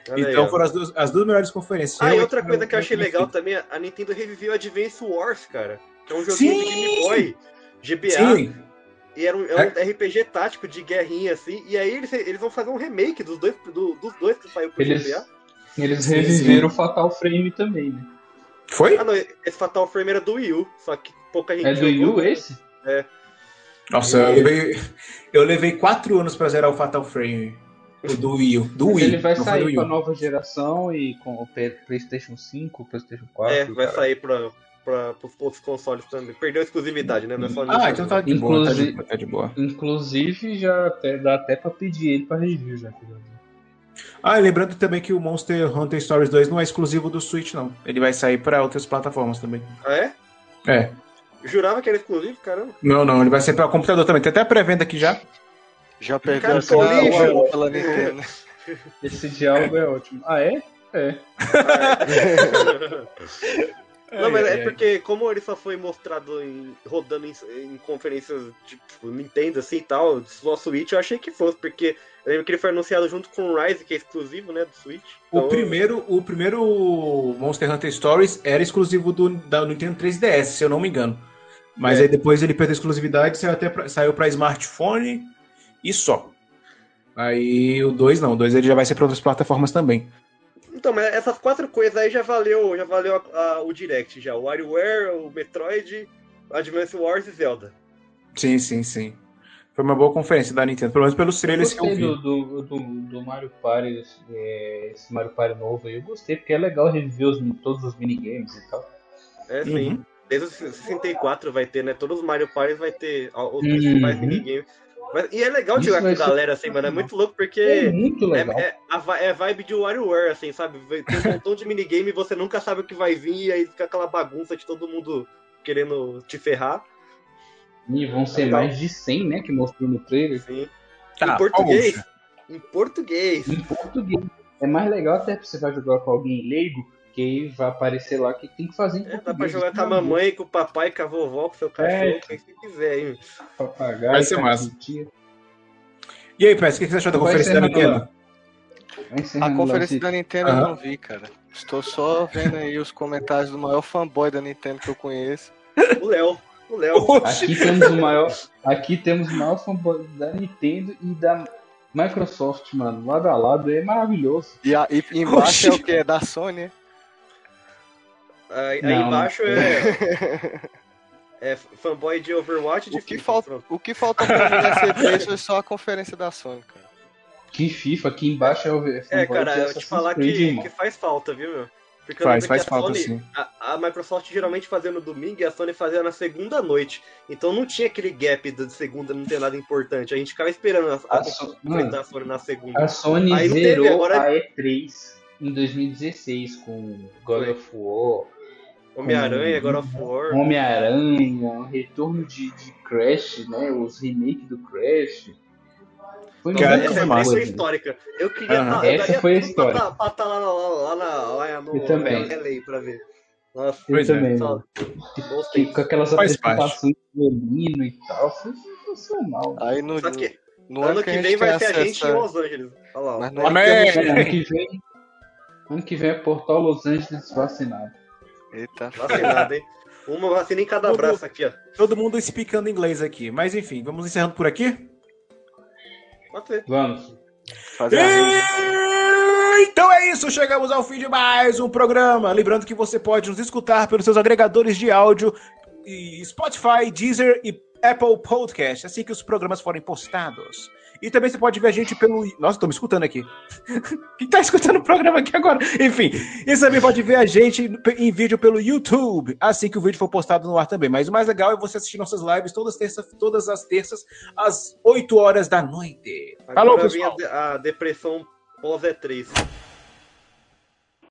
Olha aí, então ó. foram as duas, as duas melhores conferências. Ah, e outra coisa que eu achei legal também, a Nintendo reviveu Advance Wars, cara. Que é um joguinho Sim! de Game Boy, GBA, Sim, e era um, é um RPG tático de guerrinha, assim, e aí eles, eles vão fazer um remake dos dois, do- dos dois que saiu pro Eles- GBA. Eles reviveram o Fatal Frame também, né? foi? Ah, não, esse Fatal Frame era do Wii U, só que pouca gente É do jogou. Yu esse? Nossa, eu levei, eu levei quatro anos pra zerar o Fatal Frame. Do Wii. U, Do Wii. ele vai não sair pra U. nova geração e com o PlayStation 5, PlayStation 4. É, vai cara. sair pra, pra, pros outros consoles também. Perdeu a exclusividade, né? Não é só Ah, então tá de boa, tá de, Inclusive- tá de boa. Inclusive, já até, dá até pra pedir ele pra review já. já- Ah, e lembrando também que o Monster Hunter Stories 2 não é exclusivo do Switch, não. Ele vai sair pra outras plataformas também. Ah, é? É. Jurava que era exclusivo, caramba. Não, não, ele vai ser pra computador também. Tem até a pré-venda aqui já. Já perdeu Cara, a tô cara lixo. pela Nintendo. <laughs> Esse diálogo é ótimo. Ah, é? É. <laughs> Não, mas é porque, como ele só foi mostrado em, rodando em, em conferências tipo Nintendo assim e tal, só Switch, eu achei que fosse, porque eu lembro que ele foi anunciado junto com o Rise, que é exclusivo, né, do Switch. O Então, primeiro, o primeiro Monster Hunter Stories era exclusivo do da Nintendo 3DS, se eu não me engano. Mas É. aí depois ele perdeu a exclusividade, saiu até pra, saiu para smartphone e só. Aí o 2 não, o 2 ele já vai ser para outras plataformas também. Então, mas essas quatro coisas aí já valeu, já valeu a- a- o Direct já. O WarioWare, o Metroid, Advance Wars e Zelda. Sim, sim, sim. Foi uma boa conferência da Nintendo, pelo menos pelos trailers que eu vi. do, do, do, do Mario Party, esse, é, esse Mario Party novo aí. Eu gostei, porque é legal reviver os, todos os minigames e tal. É sim. Uhum. Desde o 64 vai ter, né? Todos os Mario Parties vai ter os Uhum. principais minigames. Mas, e é legal Isso jogar com galera assim, mano. É muito louco É porque. muito É, legal. é, a é vibe de WarioWare, assim, sabe? Tem um montão de minigame e você nunca sabe o que vai vir, e aí fica aquela bagunça de todo mundo querendo te ferrar. E vão ser legal. mais de 100, né? Que mostrou no trailer. Assim. Tá, em português. poxa. Em português. Em português. É mais legal até pra você vai jogar com alguém leigo, que vai aparecer lá que tem que fazer em É, dá pra jogar com a é mamãe, com o papai, com a vovó, com o seu cachorro, É. quem você quiser, hein? Papagaio, Vai ser massa. titia. E aí, Pérez, o que você achou da conferência da Nintendo? A conferência da Nintendo eu não vi, cara. Estou só vendo aí os comentários do maior fanboy da Nintendo que eu conheço. O Léo. O Léo. Aqui temos o maior, aqui temos o maior fanboy da Nintendo e da Microsoft, mano. Lado a lado é maravilhoso. E, a, e embaixo é Oxi. o que? É da Sony, Aí, aí Não, embaixo é. É fanboy de Overwatch de O que, FIFA, falta, o que faltou pra mim nessa <laughs> E3 foi só a conferência da Sony, cara. Que FIFA, aqui embaixo é o É, cara, eu te falar Creed, que, irmão. que faz falta, viu, meu? Porque Faz, faz falta, Sony- sim. A, a Microsoft geralmente fazia no domingo e a Sony fazia na segunda noite. Então não tinha aquele gap de segunda, não tem nada importante. A gente ficava esperando a, a, A So- enfrentar a Sony na segunda. A Sony Aí não teve, zerou agora- a E3 em 2016 com God Foi. of War, Homem-Aranha, God of War. Homem-Aranha, o retorno de, de Crash, né? Os remakes do Crash. Foi Cara, essa, foi essa massa. foi histórica. Eu queria Aham. tá, eu Essa daria foi a história. Pra, pra tá lá, na- lá, na, lá no Eu também. na LA pra ver. Nossa, Eu é, também, só- bons Que- com aquelas Faz apresentações do Olino e tal. Foi sensacional. Aí no, Só que no ano ano que a vem vai tem ser a gente em Los Angeles. Olha lá. Mas é Amém! que eu- Ano que vem. Ano que vem é Portal Los Angeles vacinado. Eita, Vacinado, hein? Uma vacina em cada Tudo- braço aqui, ó. Todo mundo explicando inglês aqui. Mas enfim, vamos encerrando por aqui? Pode ser. Vamos. fazer. Então é isso, chegamos ao fim de mais um programa. Lembrando que você pode nos escutar pelos seus agregadores de áudio, e Spotify, Deezer e Apple Podcast, assim que os programas forem postados. E também você pode ver a gente pelo. Nossa, tô me escutando aqui. <laughs> Quem tá escutando o programa aqui agora? Enfim, e você também pode ver a gente em vídeo pelo YouTube, assim que o vídeo for postado no ar também. Mas o mais legal é você assistir nossas lives todas, terça, todas as terças, às 8 horas da noite. Falou, pessoal. a, de- a depressão pós E3.